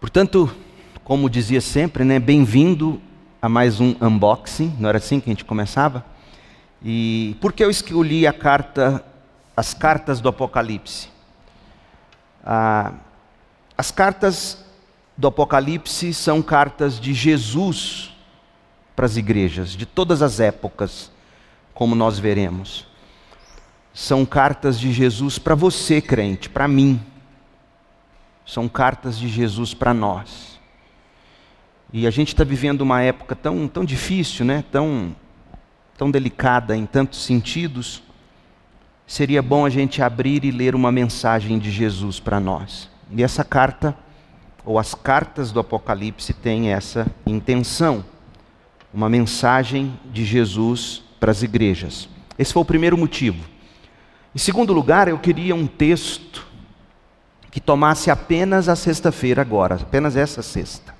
Portanto, como dizia sempre, né, bem-vindo a mais um unboxing, não era assim que a gente começava? E por que eu escolhi a carta, as cartas do Apocalipse? Ah, as cartas do Apocalipse são cartas de Jesus para as igrejas, de todas as épocas, como nós veremos. São cartas de Jesus para você, crente, para mim. São cartas de Jesus para nós. E a gente está vivendo uma época tão, tão difícil, né? tão, tão delicada em tantos sentidos. Seria bom a gente abrir e ler uma mensagem de Jesus para nós. E essa carta, ou as cartas do Apocalipse, têm essa intenção. Uma mensagem de Jesus para as igrejas. Esse foi o primeiro motivo. Em segundo lugar, eu queria um texto que tomasse apenas a sexta-feira agora, apenas essa sexta.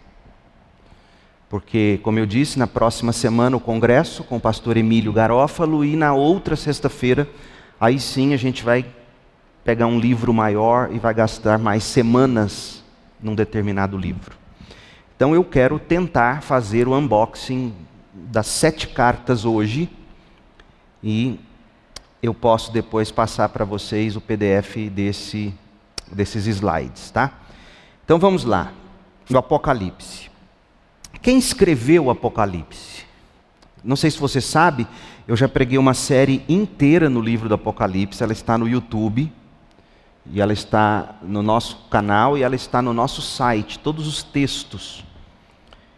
Porque, como eu disse, na próxima semana o congresso com o pastor Emílio Garófalo e na outra sexta-feira, aí sim a gente vai pegar um livro maior e vai gastar mais semanas num determinado livro. Então eu quero tentar fazer o unboxing das sete cartas hoje e eu posso depois passar para vocês o PDF desse, desses slides, tá? Então vamos lá, no Apocalipse. Quem escreveu o Apocalipse? Não sei se você sabe, eu já preguei uma série inteira no livro do Apocalipse, ela está no YouTube, e ela está no nosso canal e ela está no nosso site, todos os textos.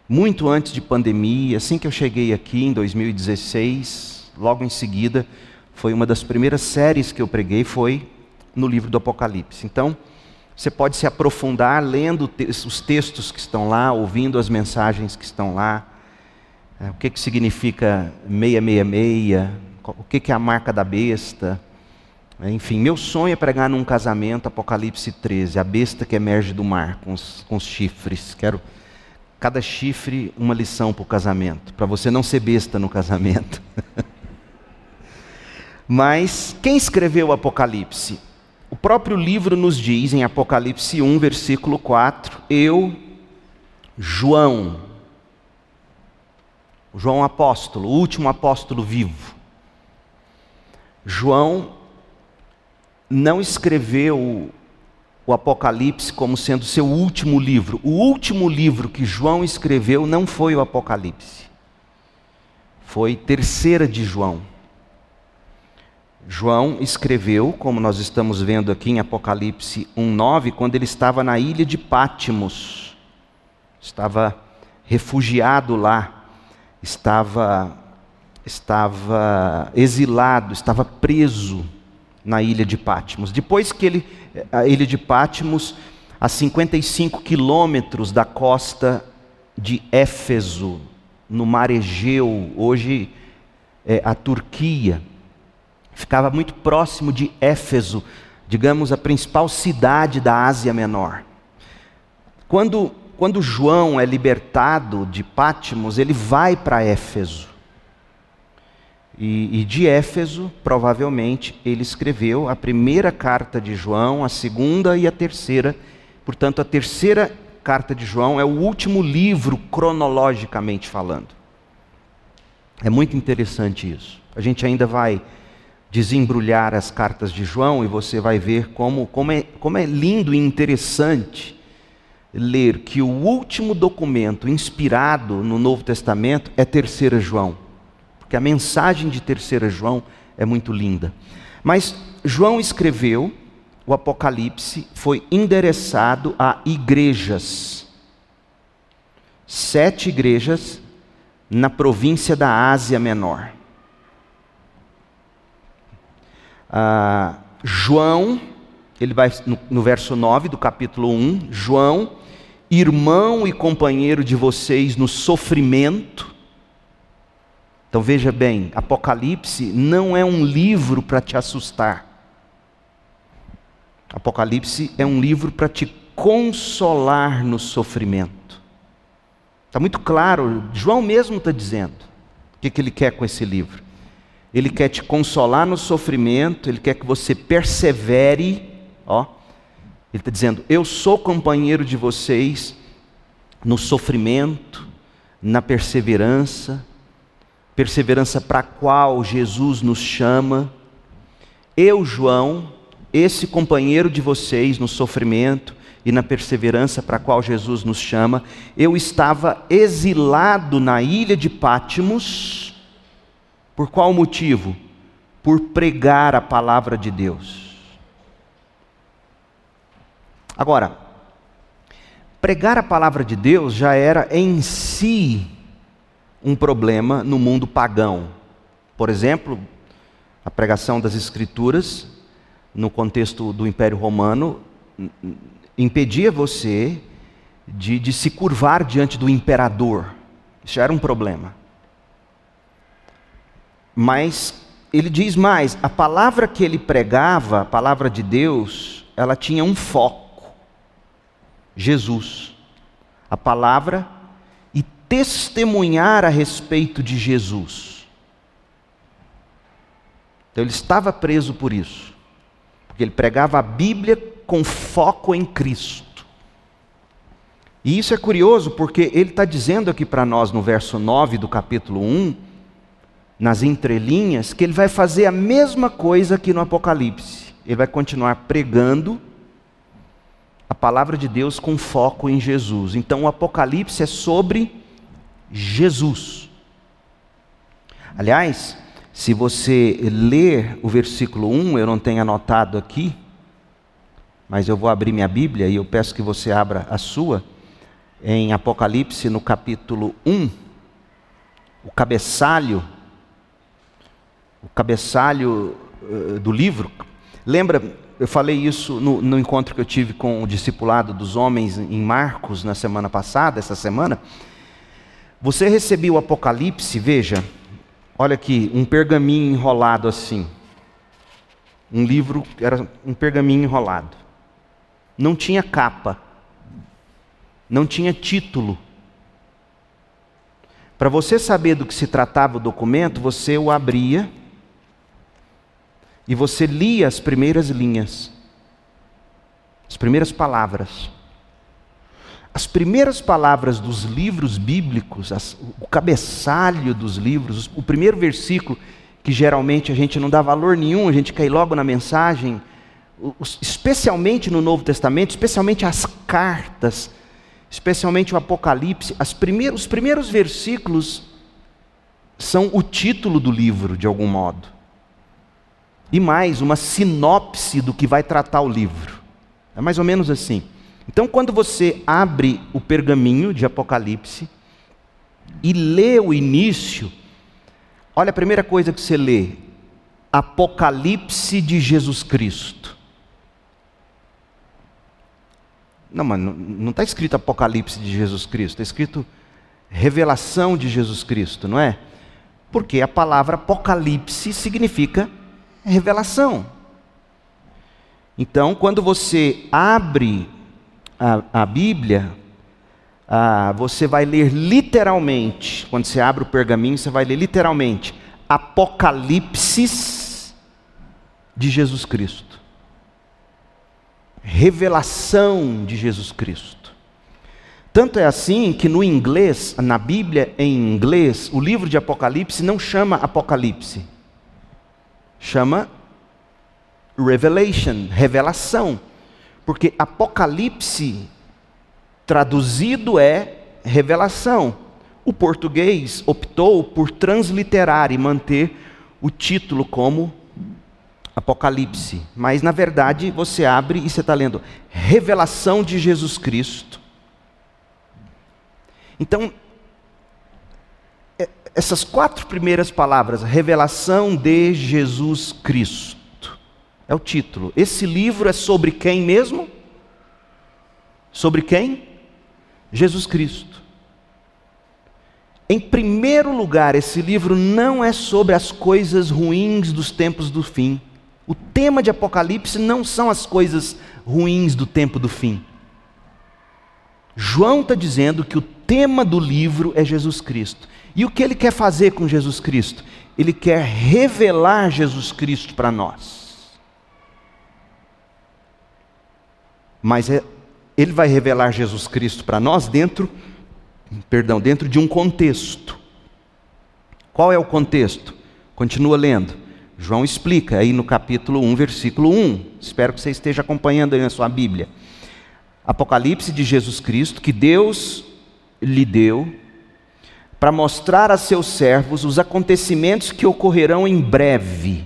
Muito antes de pandemia, assim que eu cheguei aqui em 2016, logo em seguida, foi uma das primeiras séries que eu preguei, foi no livro do Apocalipse. Então, você pode se aprofundar lendo os textos que estão lá, ouvindo as mensagens que estão lá. É, o que, que significa 666? O que, que é a marca da besta? É, enfim, meu sonho é pregar num casamento, Apocalipse 13, a besta que emerge do mar com os, com os chifres. Quero cada chifre uma lição para o casamento, para você não ser besta no casamento. Mas quem escreveu o Apocalipse? O próprio livro nos diz, em Apocalipse 1, versículo 4, eu, João, João apóstolo, o último apóstolo vivo. João não escreveu o Apocalipse como sendo seu último livro. O último livro que João escreveu não foi o Apocalipse. Foi terceira de João. João escreveu, como nós estamos vendo aqui em Apocalipse 1:9, quando ele estava na ilha de Pátimos. Estava refugiado lá, estava estava exilado, estava preso na ilha de Pátimos. Depois que ele a ilha de Pátimos, a 55 quilômetros da costa de Éfeso, no mar Egeu, hoje é a Turquia, ficava muito próximo de Éfeso, digamos a principal cidade da Ásia Menor. Quando, quando João é libertado de Pátimos, ele vai para Éfeso. E, e, de Éfeso, provavelmente, ele escreveu a primeira carta de João, a segunda e a terceira. Portanto, a terceira carta de João é o último livro, cronologicamente falando. É muito interessante isso. A gente ainda vai desembrulhar as cartas de João e você vai ver como, como, é, como é lindo e interessante ler que o último documento inspirado no Novo Testamento é Terceira João, porque a mensagem de Terceira João é muito linda. Mas João escreveu o Apocalipse, foi endereçado a igrejas, sete igrejas na província da Ásia Menor. Ah, João, ele vai no, no verso 9 do capítulo 1, João, irmão e companheiro de vocês no sofrimento. Então veja bem, Apocalipse não é um livro para te assustar. Apocalipse é um livro para te consolar no sofrimento. Está muito claro, João mesmo está dizendo o que, que ele quer com esse livro. Ele quer te consolar no sofrimento, Ele quer que você persevere. Ó, Ele está dizendo: Eu sou companheiro de vocês no sofrimento, na perseverança, perseverança para a qual Jesus nos chama. Eu, João, esse companheiro de vocês no sofrimento e na perseverança para a qual Jesus nos chama, eu estava exilado na ilha de Pátimos. Por qual motivo? Por pregar a palavra de Deus. Agora, pregar a palavra de Deus já era em si um problema no mundo pagão. Por exemplo, a pregação das Escrituras, no contexto do Império Romano, impedia você de, de se curvar diante do imperador. Isso era um problema. Mas ele diz mais: a palavra que ele pregava, a palavra de Deus, ela tinha um foco: Jesus. A palavra e testemunhar a respeito de Jesus. Então ele estava preso por isso, porque ele pregava a Bíblia com foco em Cristo. E isso é curioso porque ele está dizendo aqui para nós no verso 9 do capítulo 1, nas entrelinhas, que ele vai fazer a mesma coisa que no Apocalipse. Ele vai continuar pregando a palavra de Deus com foco em Jesus. Então o Apocalipse é sobre Jesus. Aliás, se você ler o versículo 1, eu não tenho anotado aqui, mas eu vou abrir minha Bíblia e eu peço que você abra a sua, em Apocalipse, no capítulo 1, o cabeçalho, o cabeçalho uh, do livro. Lembra, eu falei isso no, no encontro que eu tive com o discipulado dos homens em Marcos na semana passada, essa semana. Você recebeu o Apocalipse, veja, olha aqui, um pergaminho enrolado assim. Um livro, era um pergaminho enrolado não tinha capa, não tinha título. Para você saber do que se tratava o documento, você o abria e você lia as primeiras linhas, as primeiras palavras. As primeiras palavras dos livros bíblicos, as, o cabeçalho dos livros, o primeiro versículo, que geralmente a gente não dá valor nenhum, a gente cai logo na mensagem, especialmente no Novo Testamento, especialmente as cartas, especialmente o Apocalipse, primeiros, os primeiros versículos são o título do livro, de algum modo. E mais, uma sinopse do que vai tratar o livro. É mais ou menos assim. Então, quando você abre o pergaminho de Apocalipse e lê o início, olha a primeira coisa que você lê: Apocalipse de Jesus Cristo. Não, mas não está escrito Apocalipse de Jesus Cristo, está escrito revelação de Jesus Cristo, não é? Porque a palavra Apocalipse significa revelação. Então, quando você abre a, a Bíblia, ah, você vai ler literalmente, quando você abre o pergaminho, você vai ler literalmente Apocalipse de Jesus Cristo revelação de Jesus Cristo. Tanto é assim que no inglês, na Bíblia em inglês, o livro de Apocalipse não chama Apocalipse, chama Revelation, revelação. Porque Apocalipse traduzido é revelação. O português optou por transliterar e manter o título como Apocalipse, mas na verdade você abre e você está lendo Revelação de Jesus Cristo. Então, essas quatro primeiras palavras, Revelação de Jesus Cristo, é o título. Esse livro é sobre quem mesmo? Sobre quem? Jesus Cristo. Em primeiro lugar, esse livro não é sobre as coisas ruins dos tempos do fim. O tema de Apocalipse não são as coisas ruins do tempo do fim. João está dizendo que o tema do livro é Jesus Cristo. E o que ele quer fazer com Jesus Cristo? Ele quer revelar Jesus Cristo para nós. Mas é, ele vai revelar Jesus Cristo para nós dentro perdão, dentro de um contexto. Qual é o contexto? Continua lendo. João explica aí no capítulo 1, versículo 1. Espero que você esteja acompanhando aí na sua Bíblia. Apocalipse de Jesus Cristo, que Deus lhe deu para mostrar a seus servos os acontecimentos que ocorrerão em breve.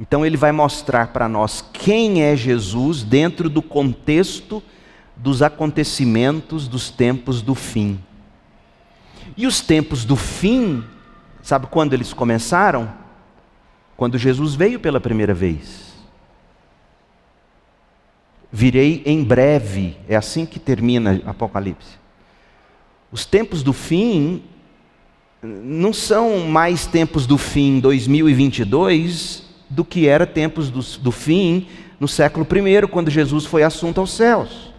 Então ele vai mostrar para nós quem é Jesus dentro do contexto dos acontecimentos dos tempos do fim. E os tempos do fim, sabe quando eles começaram? Quando Jesus veio pela primeira vez. Virei em breve, é assim que termina Apocalipse. Os tempos do fim não são mais tempos do fim 2022 do que era tempos do, do fim no século I, quando Jesus foi assunto aos céus.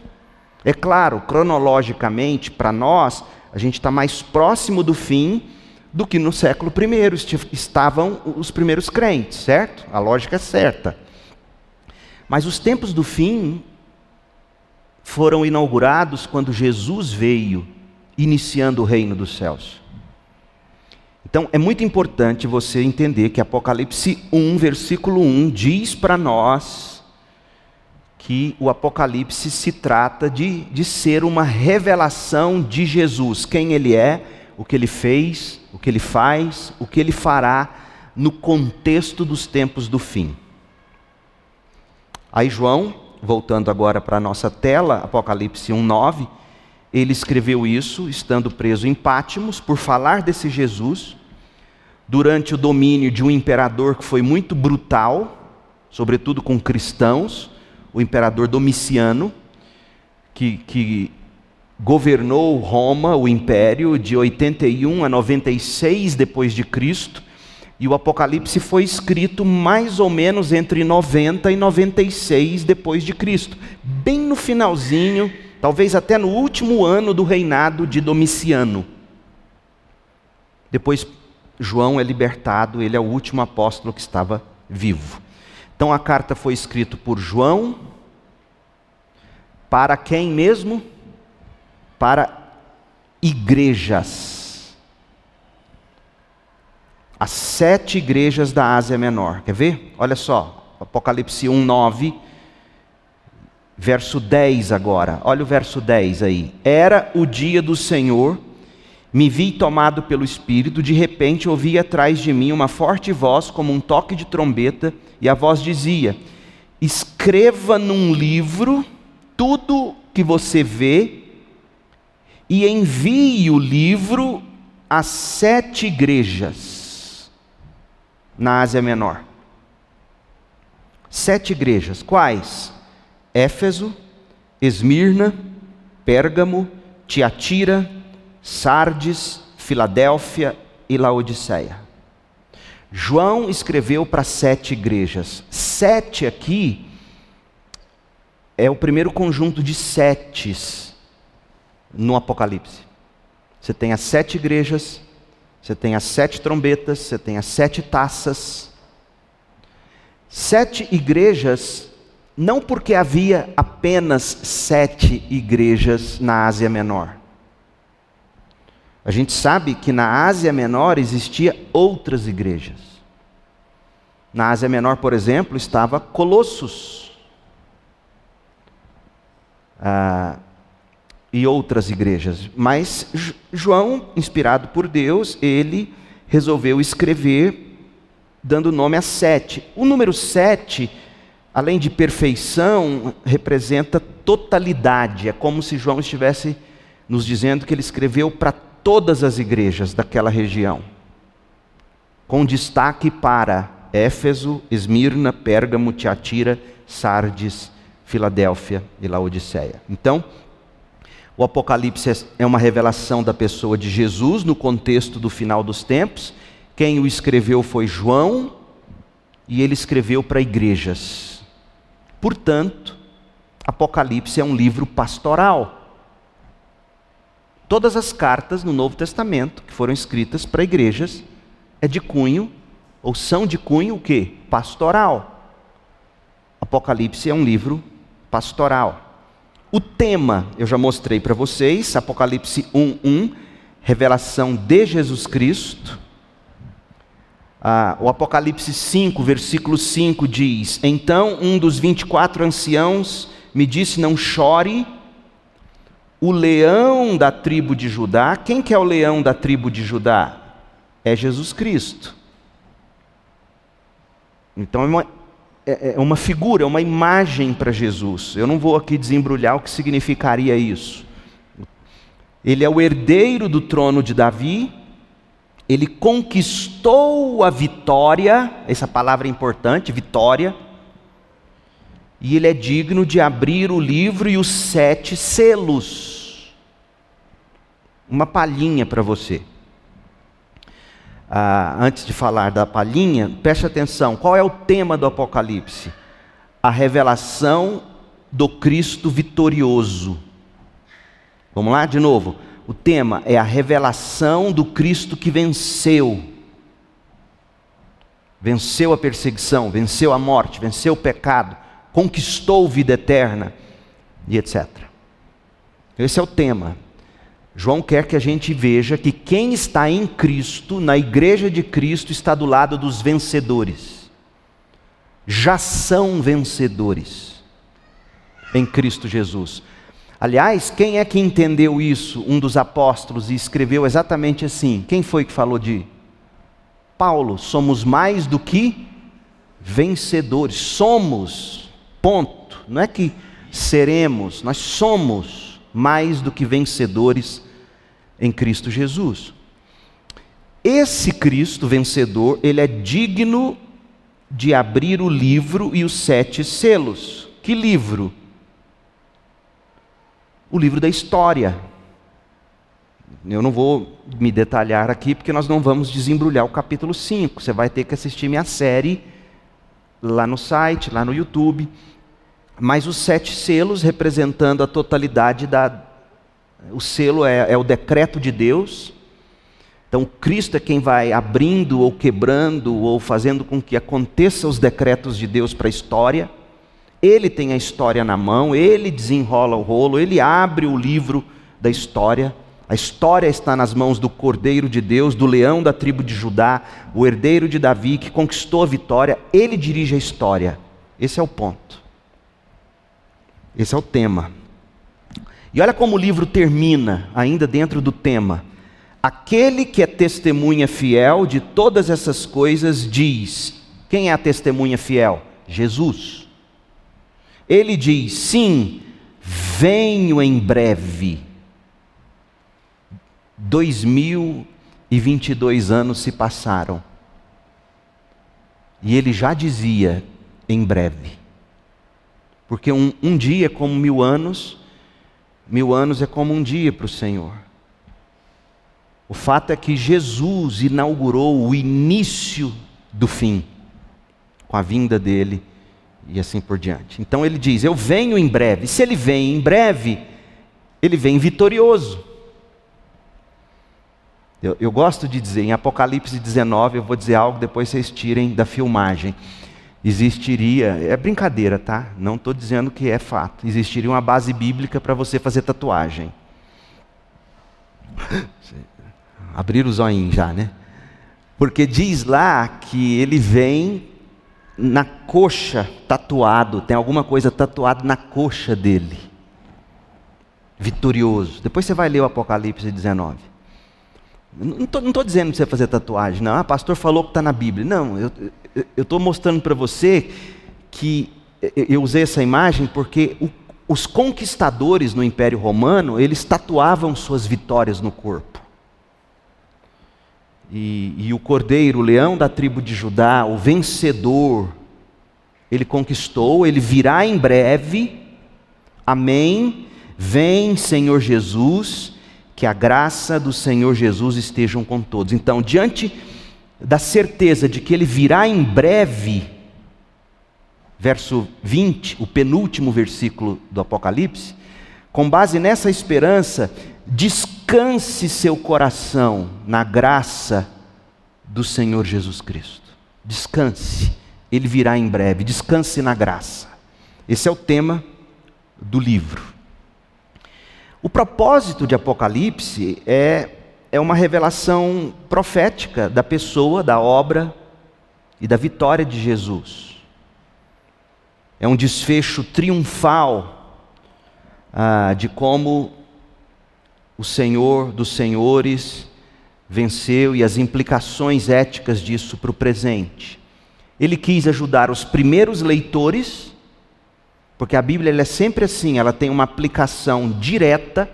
É claro, cronologicamente, para nós, a gente está mais próximo do fim do que no século I estavam os primeiros crentes, certo? A lógica é certa. Mas os tempos do fim foram inaugurados quando Jesus veio iniciando o reino dos céus. Então, é muito importante você entender que Apocalipse 1, versículo 1, diz para nós que o Apocalipse se trata de, de ser uma revelação de Jesus, quem ele é, o que ele fez, o que ele faz, o que ele fará no contexto dos tempos do fim. Aí, João, voltando agora para a nossa tela, Apocalipse 1, 9 ele escreveu isso estando preso em Pátimos por falar desse Jesus durante o domínio de um imperador que foi muito brutal, sobretudo com cristãos, o imperador Domiciano, que, que governou Roma, o império, de 81 a 96 depois de Cristo, e o Apocalipse foi escrito mais ou menos entre 90 e 96 depois de Cristo, bem no finalzinho talvez até no último ano do reinado de Domiciano. Depois, João é libertado, ele é o último apóstolo que estava vivo. Então a carta foi escrita por João, para quem mesmo? Para igrejas. As sete igrejas da Ásia Menor. Quer ver? Olha só, Apocalipse 1, 9 Verso 10 agora, olha o verso 10 aí. Era o dia do Senhor, me vi tomado pelo Espírito, de repente ouvi atrás de mim uma forte voz, como um toque de trombeta, e a voz dizia: Escreva num livro tudo que você vê, e envie o livro às sete igrejas na Ásia Menor. Sete igrejas, quais? Éfeso, Esmirna, Pérgamo, Tiatira, Sardes, Filadélfia e Laodiceia. João escreveu para sete igrejas. Sete aqui é o primeiro conjunto de setes no Apocalipse. Você tem as sete igrejas, você tem as sete trombetas, você tem as sete taças. Sete igrejas não porque havia apenas sete igrejas na Ásia Menor. A gente sabe que na Ásia Menor existia outras igrejas. Na Ásia Menor, por exemplo, estava Colossos. Ah, e outras igrejas. Mas João, inspirado por Deus, ele resolveu escrever dando nome a sete. O número sete além de perfeição, representa totalidade. É como se João estivesse nos dizendo que ele escreveu para todas as igrejas daquela região, com destaque para Éfeso, Esmirna, Pérgamo, Tiatira, Sardes, Filadélfia e Laodiceia. Então, o Apocalipse é uma revelação da pessoa de Jesus no contexto do final dos tempos. Quem o escreveu foi João, e ele escreveu para igrejas. Portanto, Apocalipse é um livro pastoral. Todas as cartas no Novo Testamento que foram escritas para igrejas é de cunho ou são de cunho o quê? Pastoral. Apocalipse é um livro pastoral. O tema eu já mostrei para vocês, Apocalipse 1:1, revelação de Jesus Cristo. Ah, o Apocalipse 5, versículo 5 diz: Então um dos 24 anciãos me disse: Não chore, o leão da tribo de Judá. Quem que é o leão da tribo de Judá? É Jesus Cristo. Então é uma, é, é uma figura, é uma imagem para Jesus. Eu não vou aqui desembrulhar o que significaria isso. Ele é o herdeiro do trono de Davi, ele conquistou a vitória, essa palavra é importante, vitória, e ele é digno de abrir o livro e os sete selos. Uma palhinha para você. Ah, antes de falar da palhinha, preste atenção: qual é o tema do Apocalipse? A revelação do Cristo vitorioso. Vamos lá de novo. O tema é a revelação do Cristo que venceu. Venceu a perseguição, venceu a morte, venceu o pecado, conquistou vida eterna e etc. Esse é o tema. João quer que a gente veja que quem está em Cristo, na igreja de Cristo, está do lado dos vencedores. Já são vencedores em Cristo Jesus. Aliás, quem é que entendeu isso? Um dos apóstolos e escreveu exatamente assim. Quem foi que falou de Paulo? Somos mais do que vencedores. Somos, ponto. Não é que seremos, nós somos mais do que vencedores em Cristo Jesus. Esse Cristo vencedor, ele é digno de abrir o livro e os sete selos. Que livro? O livro da história. Eu não vou me detalhar aqui porque nós não vamos desembrulhar o capítulo 5. Você vai ter que assistir minha série lá no site, lá no YouTube mas os sete selos representando a totalidade da. O selo é, é o decreto de Deus. Então, Cristo é quem vai abrindo ou quebrando ou fazendo com que aconteça os decretos de Deus para a história. Ele tem a história na mão, ele desenrola o rolo, ele abre o livro da história. A história está nas mãos do Cordeiro de Deus, do leão da tribo de Judá, o herdeiro de Davi que conquistou a vitória. Ele dirige a história. Esse é o ponto. Esse é o tema. E olha como o livro termina, ainda dentro do tema. Aquele que é testemunha fiel de todas essas coisas diz: quem é a testemunha fiel? Jesus. Ele diz: sim, venho em breve. 2022 anos se passaram. E ele já dizia: em breve. Porque um, um dia é como mil anos, mil anos é como um dia para o Senhor. O fato é que Jesus inaugurou o início do fim, com a vinda dele e assim por diante. Então ele diz: Eu venho em breve. Se ele vem em breve, ele vem vitorioso. Eu, eu, gosto de dizer, em Apocalipse 19, eu vou dizer algo, depois vocês tirem da filmagem existiria, é brincadeira, tá? Não estou dizendo que é fato, existiria uma base bíblica para você fazer tatuagem. Abrir o zoinho já, né? Porque diz lá que ele vem na coxa tatuado, tem alguma coisa tatuada na coxa dele. Vitorioso. Depois você vai ler o Apocalipse 19. Não estou dizendo para você fazer tatuagem, não. Ah, pastor falou que está na Bíblia. Não, eu, estou mostrando para você que eu usei essa imagem porque o, os conquistadores no Império Romano, eles tatuavam suas vitórias no corpo. E, e o cordeiro, o leão da tribo de Judá, o vencedor, ele conquistou, ele virá em breve. Amém. Vem, Senhor Jesus, que a graça do Senhor Jesus estejam com todos. Então, diante da certeza de que ele virá em breve, verso 20, o penúltimo versículo do Apocalipse, com base nessa esperança, descanse seu coração na graça do Senhor Jesus Cristo. Descanse, ele virá em breve, descanse na graça. Esse é o tema do livro. O propósito de Apocalipse é, é uma revelação profética da pessoa, da obra e da vitória de Jesus. É um desfecho triunfal ah, de como o Senhor dos Senhores venceu e as implicações éticas disso para o presente. Ele quis ajudar os primeiros leitores porque a Bíblia é sempre assim, ela tem uma aplicação direta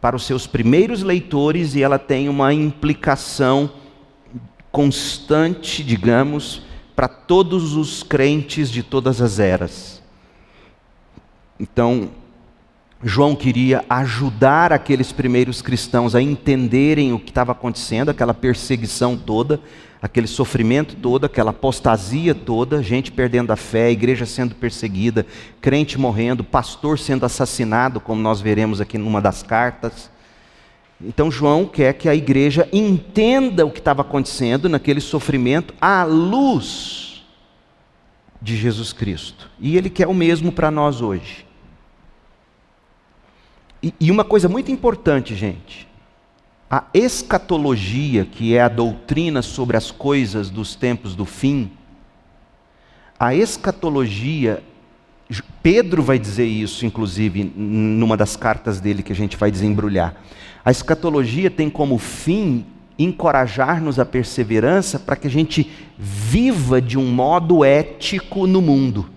para os seus primeiros leitores e ela tem uma implicação constante, digamos, para todos os crentes de todas as eras. Então, João queria ajudar aqueles primeiros cristãos a entenderem o que estava acontecendo, aquela perseguição toda, aquele sofrimento todo, aquela apostasia toda, gente perdendo a fé, igreja sendo perseguida, crente morrendo, pastor sendo assassinado, como nós veremos aqui numa das cartas. Então João quer que a igreja entenda o que estava acontecendo naquele sofrimento à luz de Jesus Cristo. E ele quer o mesmo para nós hoje. E, e uma coisa muito importante, gente, a escatologia, que é a doutrina sobre as coisas dos tempos do fim, a escatologia, Pedro vai dizer isso, inclusive, numa das cartas dele que a gente vai desembrulhar. A escatologia tem como fim encorajar-nos à perseverança para que a gente viva de um modo ético no mundo.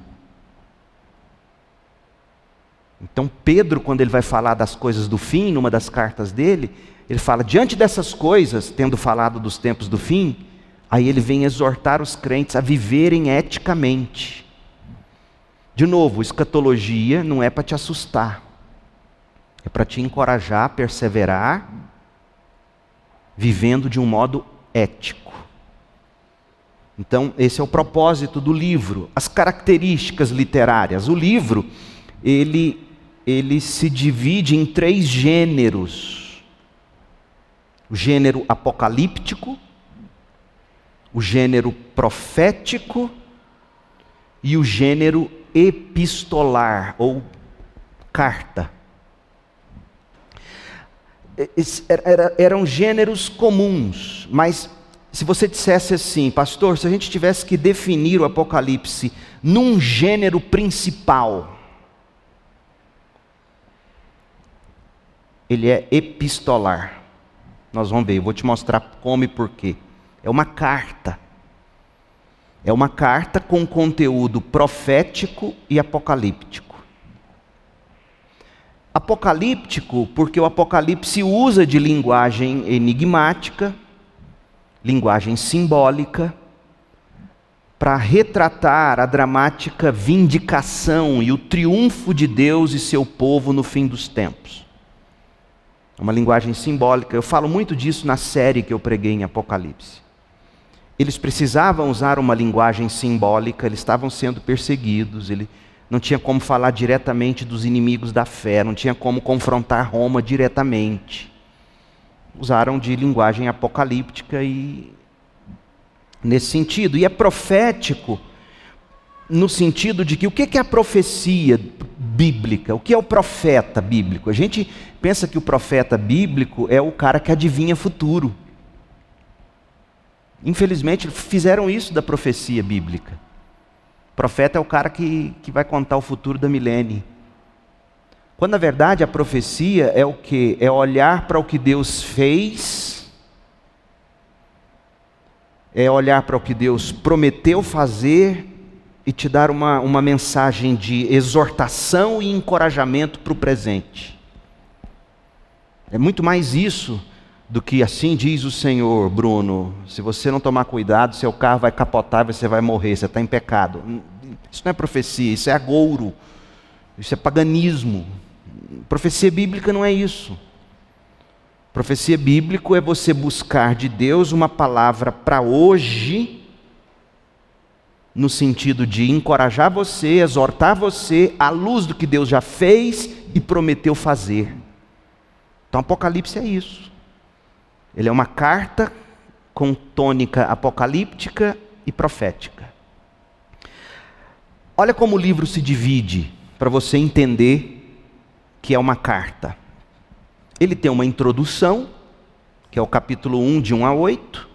Então, Pedro, quando ele vai falar das coisas do fim, numa das cartas dele, ele fala: diante dessas coisas, tendo falado dos tempos do fim, aí ele vem exortar os crentes a viverem eticamente. De novo, escatologia não é para te assustar, é para te encorajar a perseverar, vivendo de um modo ético. Então, esse é o propósito do livro. As características literárias. O livro, ele, ele se divide em três gêneros o gênero apocalíptico, o gênero profético e o gênero epistolar ou carta. eram gêneros comuns, mas se você dissesse assim, pastor, se a gente tivesse que definir o Apocalipse num gênero principal, ele é epistolar. Nós vamos ver, eu vou te mostrar como e porquê. É uma carta. É uma carta com conteúdo profético e apocalíptico. Apocalíptico, porque o Apocalipse usa de linguagem enigmática, linguagem simbólica, para retratar a dramática vindicação e o triunfo de Deus e seu povo no fim dos tempos. É uma linguagem simbólica. Eu falo muito disso na série que eu preguei em Apocalipse. Eles precisavam usar uma linguagem simbólica, eles estavam sendo perseguidos, ele não tinha como falar diretamente dos inimigos da fé, não tinha como confrontar Roma diretamente. Usaram de linguagem apocalíptica e nesse sentido. E é profético no sentido de que o que é a profecia bíblica? O que é o profeta bíblico? A gente pensa que o profeta bíblico é o cara que adivinha futuro. Infelizmente, fizeram isso da profecia bíblica. O profeta é o cara que, que vai contar o futuro da milênio. Quando na verdade a profecia é o que? É olhar para o que Deus fez, é olhar para o que Deus prometeu fazer e te dar uma, uma mensagem de exortação e encorajamento para o presente. É muito mais isso do que assim diz o Senhor, Bruno. Se você não tomar cuidado, seu carro vai capotar você vai morrer, você está em pecado. Isso não é profecia, isso é agouro, isso é paganismo. Profecia bíblica não é isso. Profecia bíblica é você buscar de Deus uma palavra para hoje no sentido de encorajar você, exortar você à luz do que Deus já fez e prometeu fazer. Então, Apocalipse é isso. Ele é uma carta com tônica apocalíptica e profética. Olha como o livro se divide para você entender que é uma carta. ele tem uma introdução, que é o capítulo 1, de 1 a 8.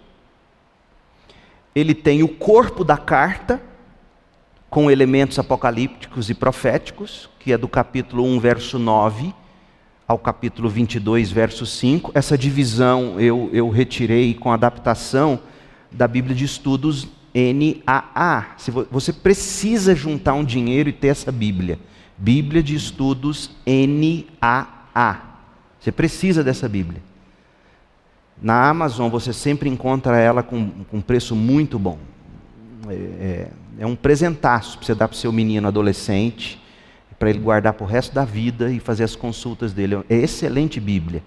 Ele tem o corpo da carta, com elementos apocalípticos e proféticos, que é do capítulo 1, verso 9 ao capítulo 22, verso 5. Essa divisão eu, eu retirei com adaptação da Bíblia de Estudos NAA. Você precisa juntar um dinheiro e ter essa Bíblia. Bíblia de Estudos NAA. Você precisa dessa Bíblia. Na Amazon você sempre encontra ela com, com um preço muito bom. É, é, é um presentaço para você dar para o seu menino adolescente para ele guardar para o resto da vida e fazer as consultas dele. É excelente Bíblia.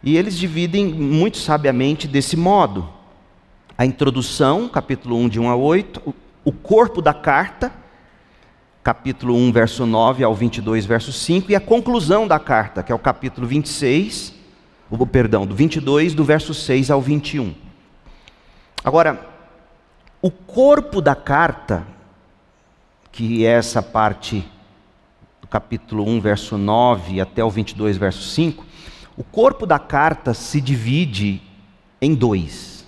E eles dividem muito sabiamente desse modo. A introdução, capítulo 1, de 1 a 8, o corpo da carta, capítulo 1, verso 9 ao 22, verso 5, e a conclusão da carta, que é o capítulo 26, o perdão, do 22, do verso 6 ao 21. Agora, o corpo da carta, que é essa parte do capítulo 1, verso 9 até o 22, verso 5, o corpo da carta se divide em dois.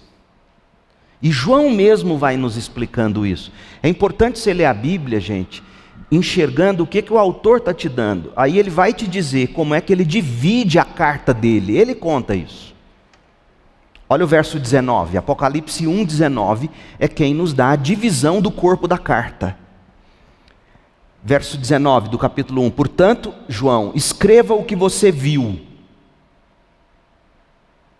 E João mesmo vai nos explicando isso. É importante você ler a Bíblia, gente, enxergando o que, que o autor está te dando. Aí ele vai te dizer como é que ele divide a carta dele. Ele conta isso. Olha o verso 19, Apocalipse 1, 19 é quem nos dá a divisão do corpo da carta verso 19 do capítulo 1. Portanto, João, escreva o que você viu.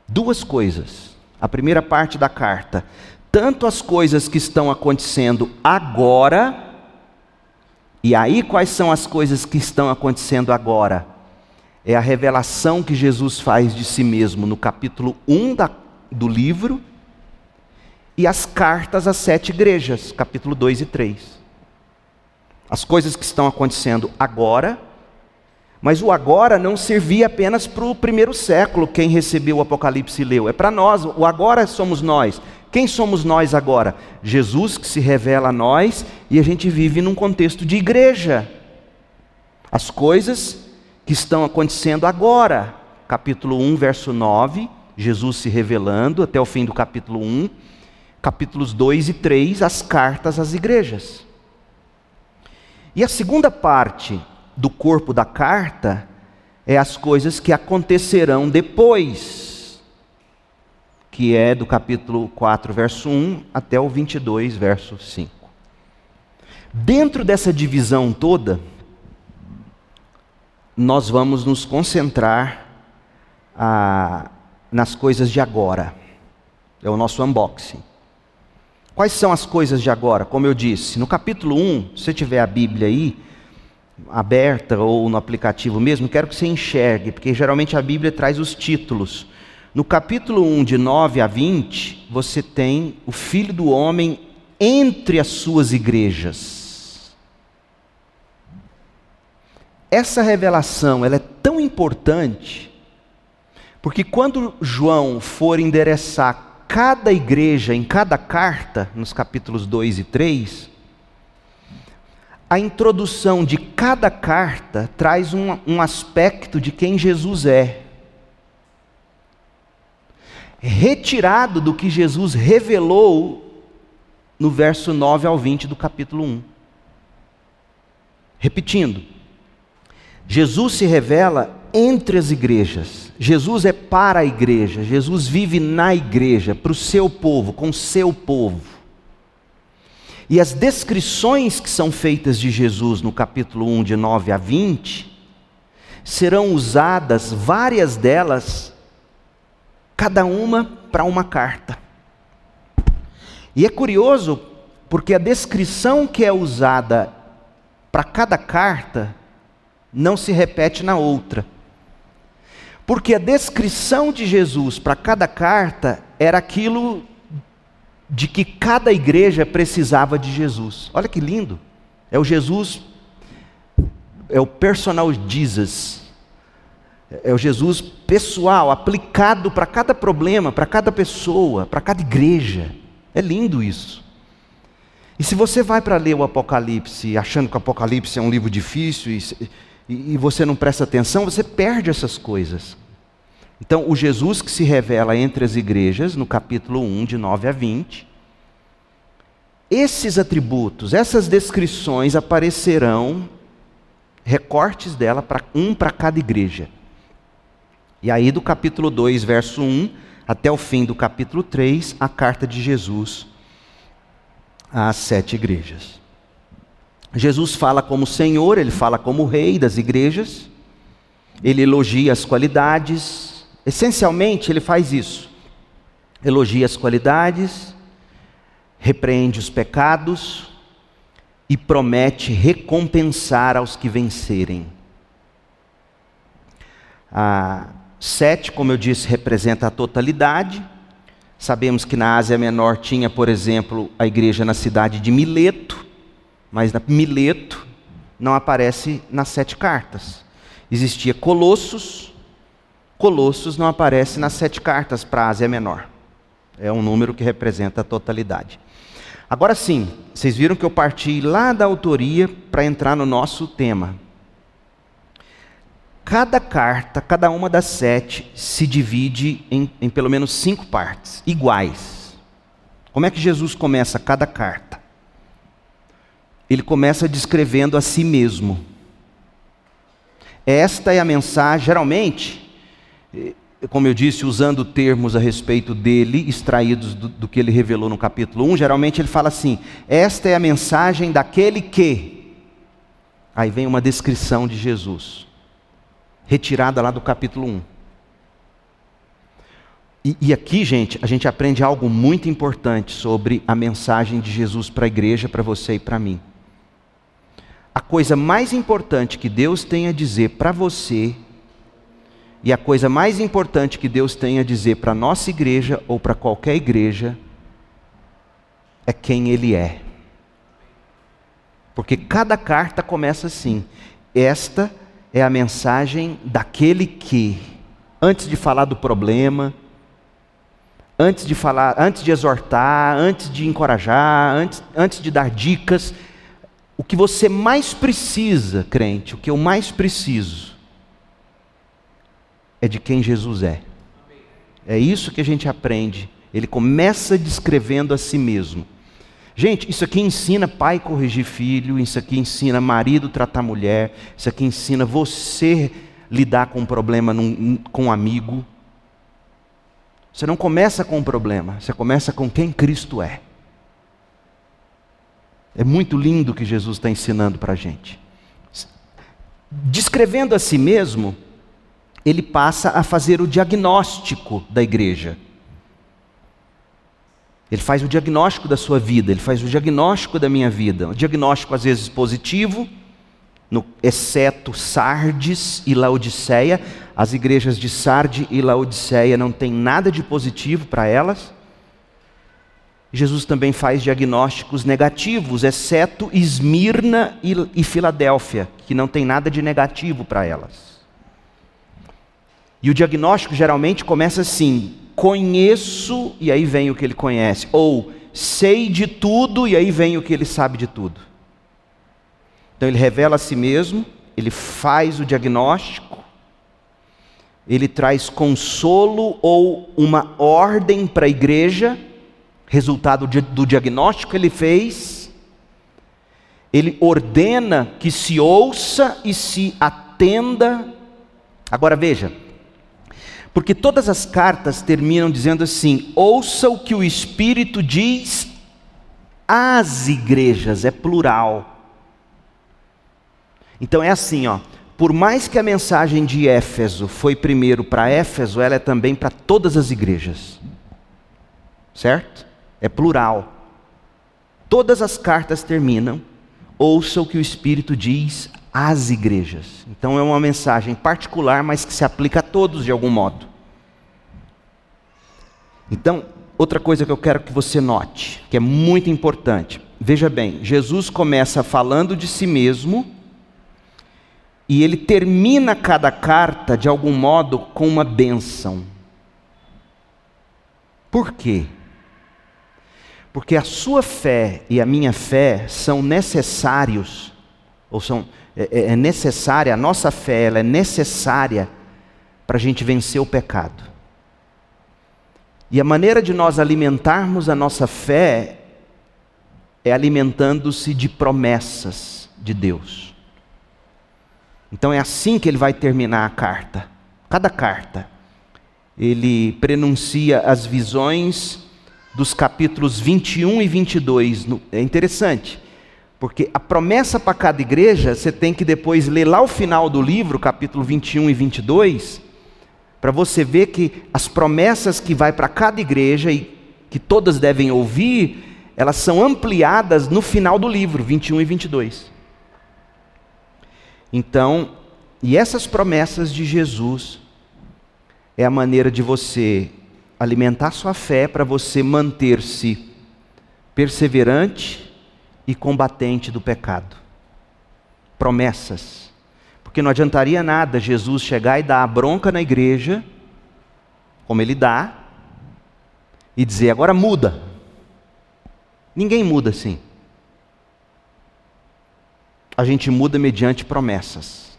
Duas coisas. A primeira parte da carta. Tanto as coisas que estão acontecendo agora, e aí quais são as coisas que estão acontecendo agora? É a revelação que Jesus faz de si mesmo no capítulo 1 da, do livro, e as cartas às sete igrejas, capítulo 2 e 3 as coisas que estão acontecendo agora, mas o agora não servia apenas para o primeiro século, quem recebeu o Apocalipse e leu. É para nós, o agora somos nós. Quem somos nós agora? Jesus que se revela a nós e a gente vive num contexto de igreja. As coisas que estão acontecendo agora. Capítulo 1, verso 9, Jesus se revelando até o fim do capítulo 1. Capítulos 2 e 3, as cartas às igrejas. E a segunda parte do corpo da carta é as coisas que acontecerão depois, que é do capítulo 4, verso 1 até o 22, verso 5. Dentro dessa divisão toda, nós vamos nos concentrar ah, nas coisas de agora. É o nosso unboxing. Quais são as coisas de agora? Como eu disse, no capítulo 1, se você tiver a Bíblia aí, aberta ou no aplicativo mesmo, quero que você enxergue, porque geralmente a Bíblia traz os títulos. No capítulo 1, de 9 a 20, você tem o Filho do Homem entre as suas igrejas. Essa revelação ela é tão importante, porque quando João for endereçar cada igreja, em cada carta, nos capítulos 2 e 3, a introdução de cada carta traz um, um aspecto de quem Jesus é. Retirado do que Jesus revelou no verso 9 ao 20 do capítulo 1. Repetindo, Jesus se revela entre as igrejas. Jesus é para a igreja, Jesus vive na igreja, para o seu povo, com o seu povo. E as descrições que são feitas de Jesus no capítulo 1, de 9 a 20, serão usadas, várias delas, cada uma para uma carta. E é curioso, porque a descrição que é usada para cada carta não se repete na outra. Porque a descrição de Jesus para cada carta era aquilo de que cada igreja precisava de Jesus. Olha que lindo. É o Jesus, é o personal Jesus. É o Jesus pessoal, aplicado para cada problema, para cada pessoa, para cada igreja. É lindo isso. E se você vai para ler o Apocalipse, achando que o Apocalipse é um livro difícil, e, e, e você não presta atenção, você perde essas coisas. Então, o Jesus que se revela entre as igrejas, no capítulo 1, de 9 a 20, esses atributos, essas descrições aparecerão, recortes dela, para um para cada igreja. E aí, do capítulo 2, verso 1, até o fim do capítulo 3, a carta de Jesus às sete igrejas. Jesus fala como Senhor, ele fala como Rei das igrejas, ele elogia as qualidades, essencialmente ele faz isso. Elogia as qualidades, repreende os pecados e promete recompensar aos que vencerem. A sete, como eu disse, representa a totalidade. Sabemos que na Ásia Menor tinha, por exemplo, a igreja na cidade de Mileto, mas Mileto não aparece nas sete cartas. Existia Colossos, Colossos não aparece nas sete cartas para a Ásia Menor. É um número que representa a totalidade. Agora sim, vocês viram que eu parti lá da autoria para entrar no nosso tema. Cada carta, cada uma das sete, se divide em, em pelo menos cinco partes, iguais. Como é que Jesus começa cada carta? Ele começa descrevendo a si mesmo. Esta é a mensagem, geralmente, como eu disse, usando termos a respeito dele, extraídos do, do, que ele revelou no capítulo 1, geralmente ele fala assim: Esta é a mensagem daquele que. Aí vem uma descrição de Jesus, retirada lá do capítulo 1. E, e aqui, gente, a gente aprende algo muito importante sobre a mensagem de Jesus para a igreja, para você e para mim. A coisa mais importante que Deus tem a dizer para você e a coisa mais importante que Deus tem a dizer para a nossa igreja ou para qualquer igreja é quem Ele é. Porque cada carta começa assim: esta é a mensagem daquele que, antes de falar do problema, antes de falar, antes de exortar, antes de encorajar, antes, antes de dar dicas, o que você mais precisa, crente, o que eu mais preciso, é de quem Jesus é. É isso que a gente aprende. Ele começa descrevendo a si mesmo. Gente, isso aqui ensina pai corrigir filho, isso aqui ensina marido tratar mulher, isso aqui ensina você lidar com um problema num, com um amigo. Você não começa com um problema, você começa com quem Cristo é. É muito lindo o que Jesus está ensinando para a gente. Descrevendo a si mesmo, ele passa a fazer o diagnóstico da igreja. Ele faz o diagnóstico da sua vida, ele faz o diagnóstico da minha vida. Um diagnóstico às vezes positivo, no, exceto Sardes e Laodiceia. As igrejas de Sardes e Laodiceia não tem nada de positivo para elas. Jesus também faz diagnósticos negativos, exceto Esmirna e, e Filadélfia, que não tem nada de negativo para elas. E o diagnóstico geralmente começa assim: conheço, e aí vem o que ele conhece, ou sei de tudo, e aí vem o que ele sabe de tudo. Então ele revela a si mesmo, ele faz o diagnóstico, ele traz consolo ou uma ordem para a igreja, resultado do diagnóstico que ele fez, ele ordena que se ouça e se atenda. Agora veja, porque todas as cartas terminam dizendo assim: ouça o que o Espírito diz às igrejas, é plural. Então é assim, ó. Por mais que a mensagem de Éfeso foi primeiro para Éfeso, ela é também para todas as igrejas. Certo? É plural. Todas as cartas terminam, ouça o que o Espírito diz às igrejas. Então é uma mensagem particular, mas que se aplica a todos de algum modo. Então, outra coisa que eu quero que você note, que é muito importante. Veja bem, Jesus começa falando de si mesmo e ele termina cada carta de algum modo com uma bênção. Por quê? Porque a sua fé e a minha fé são necessários, ou são é, é, é necessária, a nossa fé ela é necessária para a gente vencer o pecado. E a maneira de nós alimentarmos a nossa fé é alimentando-se de promessas de Deus. Então é assim que ele vai terminar a carta. Cada carta. Ele prenuncia as visões dos capítulos 21 e 22. É interessante, porque a promessa para cada igreja, você tem que depois ler lá o final do livro, capítulo 21 e 22, para você ver que as promessas que vai para cada igreja e que todas devem ouvir, elas são ampliadas no final do livro, 21 e 22. Então, e essas promessas de Jesus é a maneira de você alimentar sua fé para você manter-se perseverante e combatente do pecado. Promessas. Porque não adiantaria nada Jesus chegar e dar a bronca na igreja, como ele dá, e dizer: agora muda. Ninguém muda assim. A gente muda mediante promessas.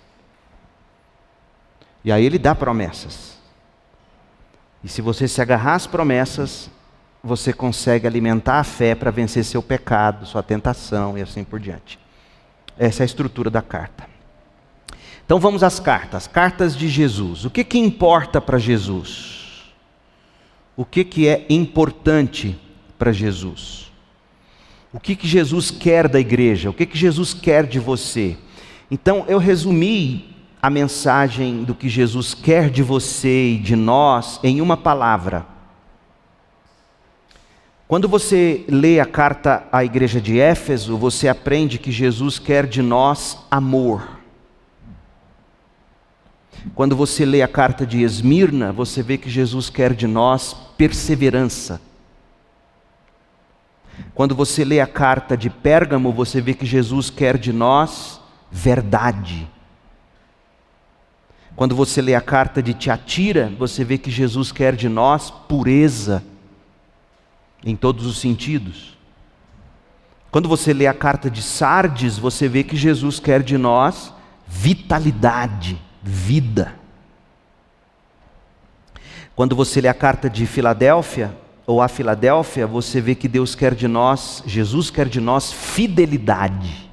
E aí ele dá promessas. E se você se agarrar às promessas, você consegue alimentar a fé para vencer seu pecado, sua tentação e assim por diante. Essa é a estrutura da carta. Então vamos às cartas, cartas de Jesus. O que, que importa para Jesus? O que, que é importante para Jesus? O que, que Jesus quer da igreja? O que, que Jesus quer de você? Então eu resumi a mensagem do que Jesus quer de você e de nós em uma palavra. Quando você lê a carta à igreja de Éfeso, você aprende que Jesus quer de nós amor. Quando você lê a carta de Esmirna, você vê que Jesus quer de nós perseverança. Quando você lê a carta de Pérgamo, você vê que Jesus quer de nós verdade. Quando você lê a carta de Tiatira, você vê que Jesus quer de nós pureza, em todos os sentidos. Quando você lê a carta de Sardes, você vê que Jesus quer de nós vitalidade vida. Quando você lê a carta de Filadélfia, ou a Filadélfia, você vê que Deus quer de nós, Jesus quer de nós fidelidade.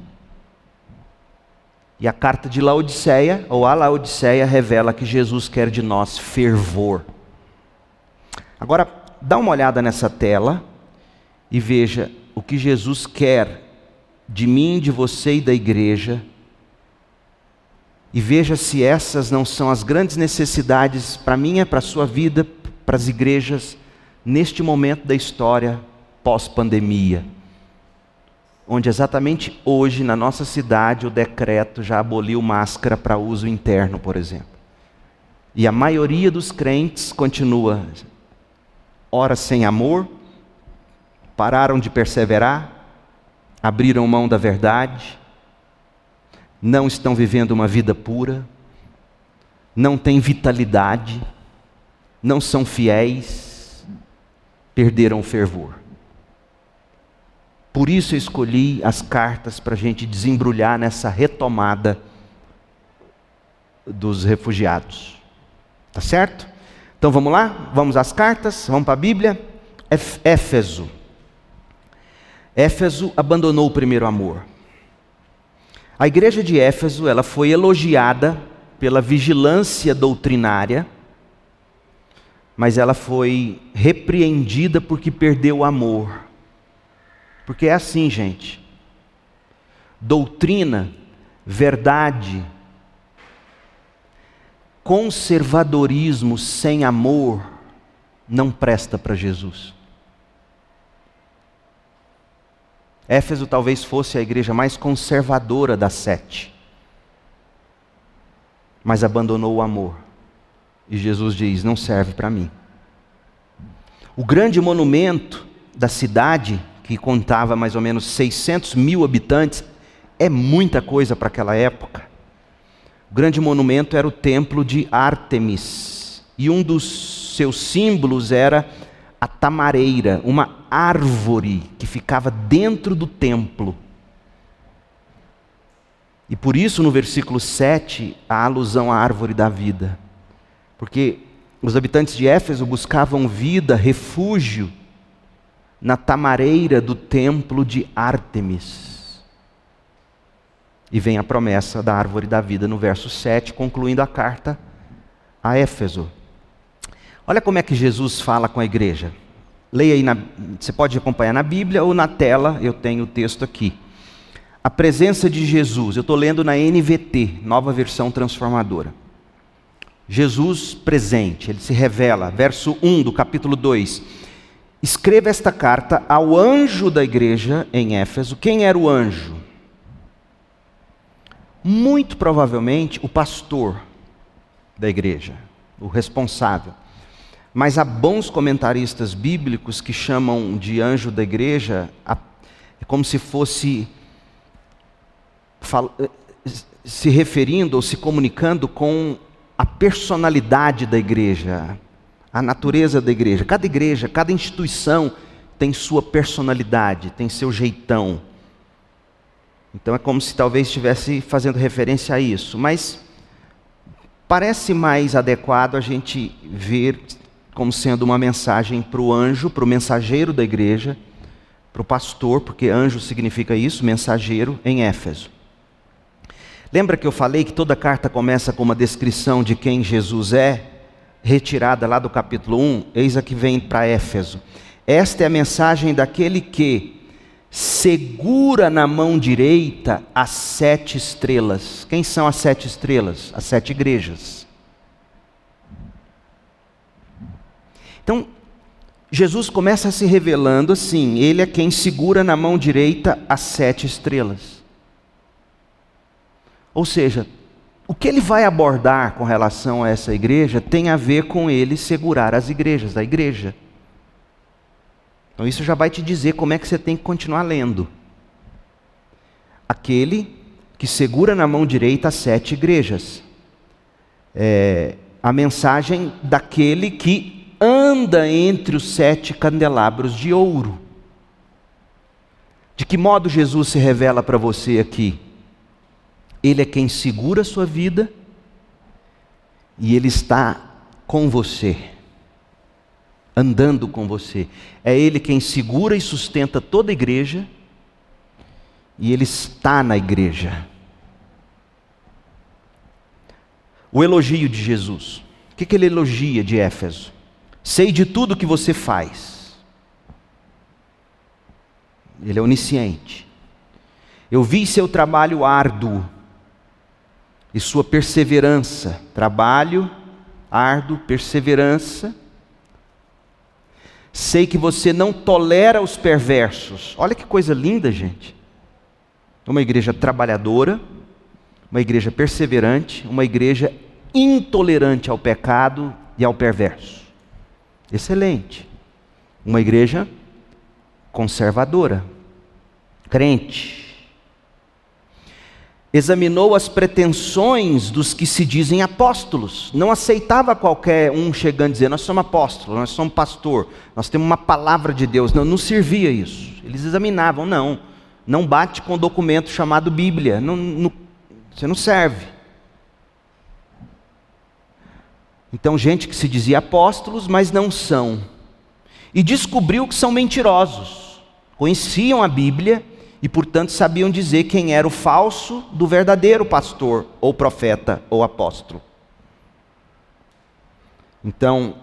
E a carta de Laodiceia, ou a Laodiceia, revela que Jesus quer de nós fervor. Agora, dá uma olhada nessa tela e veja o que Jesus quer de mim, de você e da igreja e veja se essas não são as grandes necessidades para minha, para a sua vida, para as igrejas, neste momento da história pós-pandemia. Onde exatamente hoje, na nossa cidade, o decreto já aboliu máscara para uso interno, por exemplo. E a maioria dos crentes continua, ora sem amor, pararam de perseverar, abriram mão da verdade, não estão vivendo uma vida pura, não têm vitalidade, não são fiéis, perderam o fervor. Por isso eu escolhi as cartas para a gente desembrulhar nessa retomada dos refugiados. Tá certo? Então vamos lá? Vamos às cartas, vamos para a Bíblia. Éfeso. Éfeso abandonou o primeiro amor. A igreja de Éfeso, ela foi elogiada pela vigilância doutrinária, mas ela foi repreendida porque perdeu o amor. Porque é assim, gente. Doutrina, verdade, conservadorismo sem amor não presta para Jesus. Éfeso talvez fosse a igreja mais conservadora das sete, mas abandonou o amor. E Jesus diz: não serve para mim. O grande monumento da cidade, que contava mais ou menos 600 mil habitantes, é muita coisa para aquela época. Grande monumento era o templo de Ártemis, e um dos seus símbolos era a tamareira, uma árvore que ficava dentro do templo. E por isso, no versículo 7, a alusão à árvore da vida. Porque os habitantes de Éfeso buscavam vida, refúgio, na tamareira do templo de Ártemis. E vem a promessa da árvore da vida no verso 7, concluindo a carta a Éfeso. Olha como é que Jesus fala com a igreja. Leia aí, na, você pode acompanhar na Bíblia ou na tela, eu tenho o texto aqui. A presença de Jesus, eu estou lendo na NVT, nova versão transformadora. Jesus presente, ele se revela, verso 1 do capítulo 2. Escreva esta carta ao anjo da igreja em Éfeso. Quem era o anjo? Muito provavelmente o pastor da igreja, o responsável. Mas há bons comentaristas bíblicos que chamam de anjo da igreja é como se fosse eh, se referindo ou se comunicando com a personalidade da igreja, a natureza da igreja. Cada igreja, cada instituição tem sua personalidade, tem seu jeitão. Então é como se talvez estivesse fazendo referência a isso. Mas parece mais adequado a gente ver como sendo uma mensagem para o anjo, para o mensageiro da igreja, para o pastor, porque anjo significa isso, mensageiro, em Éfeso. Lembra que eu falei que toda carta começa com uma descrição de quem Jesus é, retirada lá do capítulo 1? Eis a que vem para Éfeso. Esta é a mensagem daquele que segura na mão direita as sete estrelas. Quem são as sete estrelas? As sete igrejas. Então, Jesus começa se revelando assim: Ele é quem segura na mão direita as sete estrelas. Ou seja, o que ele vai abordar com relação a essa igreja tem a ver com ele segurar as igrejas, da igreja. Então isso já vai te dizer como é que você tem que continuar lendo. Aquele que segura na mão direita as sete igrejas. É, a mensagem daquele que anda entre os sete candelabros de ouro. De que modo Jesus se revela para você aqui? Ele é quem segura a sua vida e Ele está com você, andando com você. É Ele quem segura e sustenta toda a igreja e Ele está na igreja. O elogio de Jesus. O que, que ele elogia de Éfeso? Sei de tudo que você faz. Ele é onisciente. Eu vi seu trabalho árduo e sua perseverança. Trabalho árduo, perseverança. Sei que você não tolera os perversos. Olha que coisa linda, gente. Uma igreja trabalhadora, uma igreja perseverante, uma igreja intolerante ao pecado e ao perverso. Excelente. Uma igreja conservadora, crente. Examinou as pretensões dos que se dizem apóstolos. Não aceitava qualquer um chegando e dizer: Nós somos apóstolos, nós somos pastor, nós temos uma palavra de Deus. Não, não servia isso. Eles examinavam, não. Não bate com o documento chamado Bíblia. Não, não, você não serve. Então, gente que se dizia apóstolos, mas não são. E descobriu que são mentirosos. Conheciam a Bíblia e, portanto, sabiam dizer quem era o falso do verdadeiro pastor, ou profeta, ou apóstolo. Então,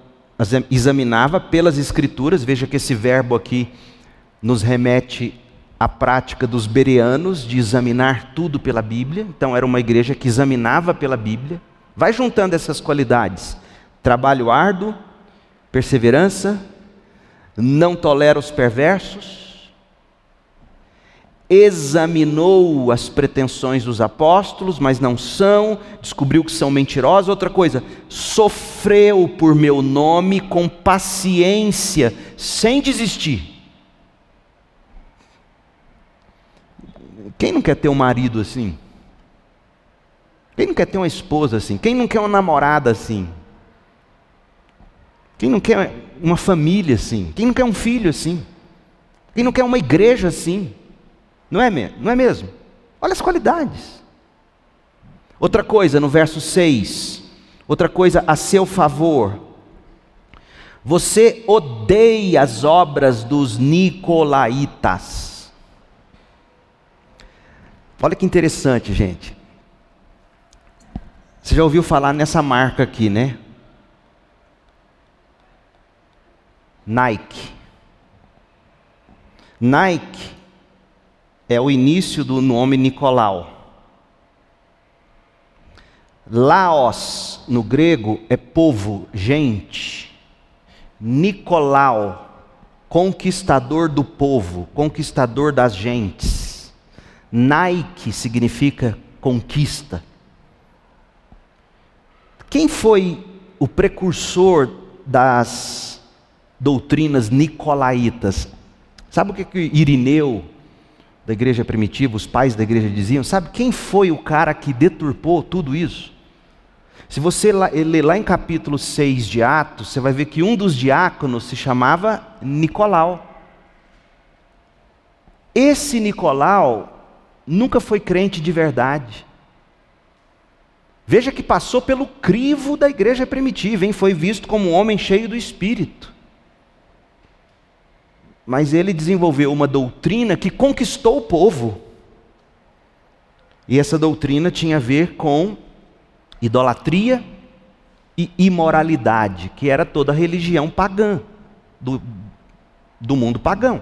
examinava pelas Escrituras, veja que esse verbo aqui nos remete à prática dos bereanos de examinar tudo pela Bíblia. Então, era uma igreja que examinava pela Bíblia. Vai juntando essas qualidades trabalho árduo, perseverança, não tolera os perversos, examinou as pretensões dos apóstolos, mas não são, descobriu que são mentirosos. Outra coisa, sofreu por meu nome com paciência, sem desistir. Quem não quer ter um marido assim? Quem não quer ter uma esposa assim? Quem não quer uma namorada assim? Quem não quer uma família assim? Quem não quer um filho assim? Quem não quer uma igreja assim? Não é, não é mesmo? Olha as qualidades. Outra coisa, no verso 6, Outra coisa a seu favor. Você odeia as obras dos nicolaítas. Olha que interessante, gente. Você já ouviu falar nessa marca aqui, né? Nike. Nike é o início do nome Nicolau. Laos, no grego, é povo, gente. Nicolau, conquistador do povo, conquistador das gentes. Nike significa conquista. Quem foi o precursor das doutrinas nicolaítas? Sabe o que, que Irineu, da igreja primitiva, os pais da igreja diziam? Sabe quem foi o cara que deturpou tudo isso? Se você ler lá em capítulo 6 de Atos, você vai ver que um dos diáconos se chamava Nicolau. Esse Nicolau nunca foi crente de verdade. Veja que passou pelo crivo da igreja primitiva, hein? foi visto como um homem cheio do espírito. Mas ele desenvolveu uma doutrina que conquistou o povo. E essa doutrina tinha a ver com idolatria e imoralidade, que era toda a religião pagã do, do mundo pagão.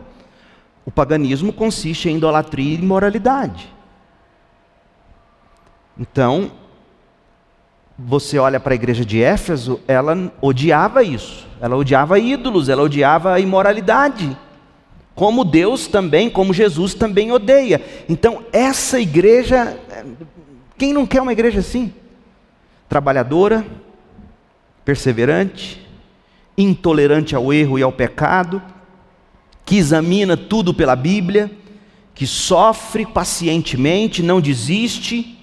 O paganismo consiste em idolatria e imoralidade. Então, você olha para a igreja de Éfeso, ela odiava isso. Ela odiava ídolos, ela odiava a imoralidade. Como Deus também, como Jesus também odeia. Então, essa igreja, quem não quer uma igreja assim? trabalhadora, perseverante, intolerante ao erro e ao pecado, que examina tudo pela Bíblia, que sofre pacientemente, não desiste,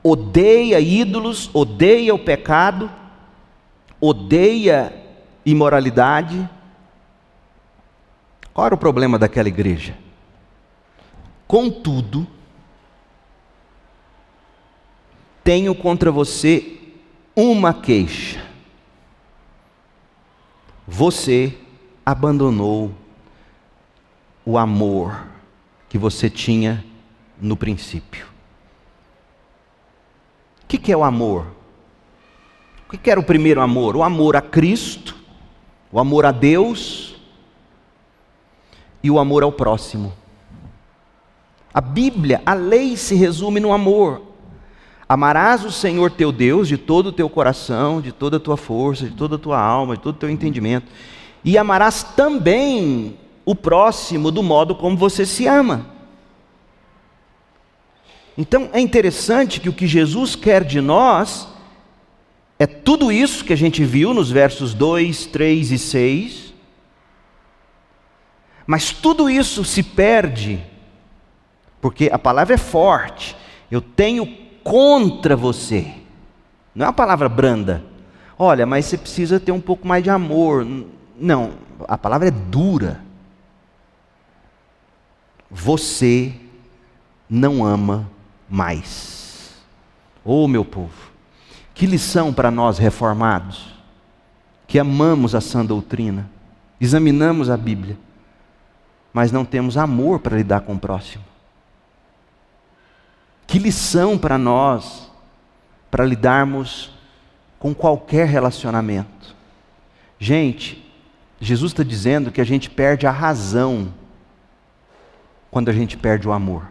odeia ídolos, odeia o pecado, odeia imoralidade. Qual era o problema daquela igreja? Contudo, tenho contra você uma queixa. Você abandonou o amor que você tinha no princípio. O que, é o amor? O que era o primeiro amor? O amor a Cristo, o amor a Deus e o amor ao próximo. A Bíblia, a lei se resume no amor. Amarás o Senhor teu Deus de todo o teu coração, de toda a tua força, de toda a tua alma, de todo o teu entendimento. E amarás também o próximo do modo como você se ama. Então é interessante que o que Jesus quer de nós é tudo isso que a gente viu nos versos 2, 3 e 6. Mas tudo isso se perde, porque a palavra é forte. Eu tenho contra você. Não é uma palavra branda. Olha, mas você precisa ter um pouco mais de amor. Não, a palavra é dura. Você não ama mais. Oh, meu povo, que lição para nós reformados, que amamos a sã doutrina, examinamos a Bíblia, mas não temos amor para lidar com o próximo. Que lição para nós, para lidarmos com qualquer relacionamento. Gente, Jesus está dizendo que a gente perde a razão quando a gente perde o amor.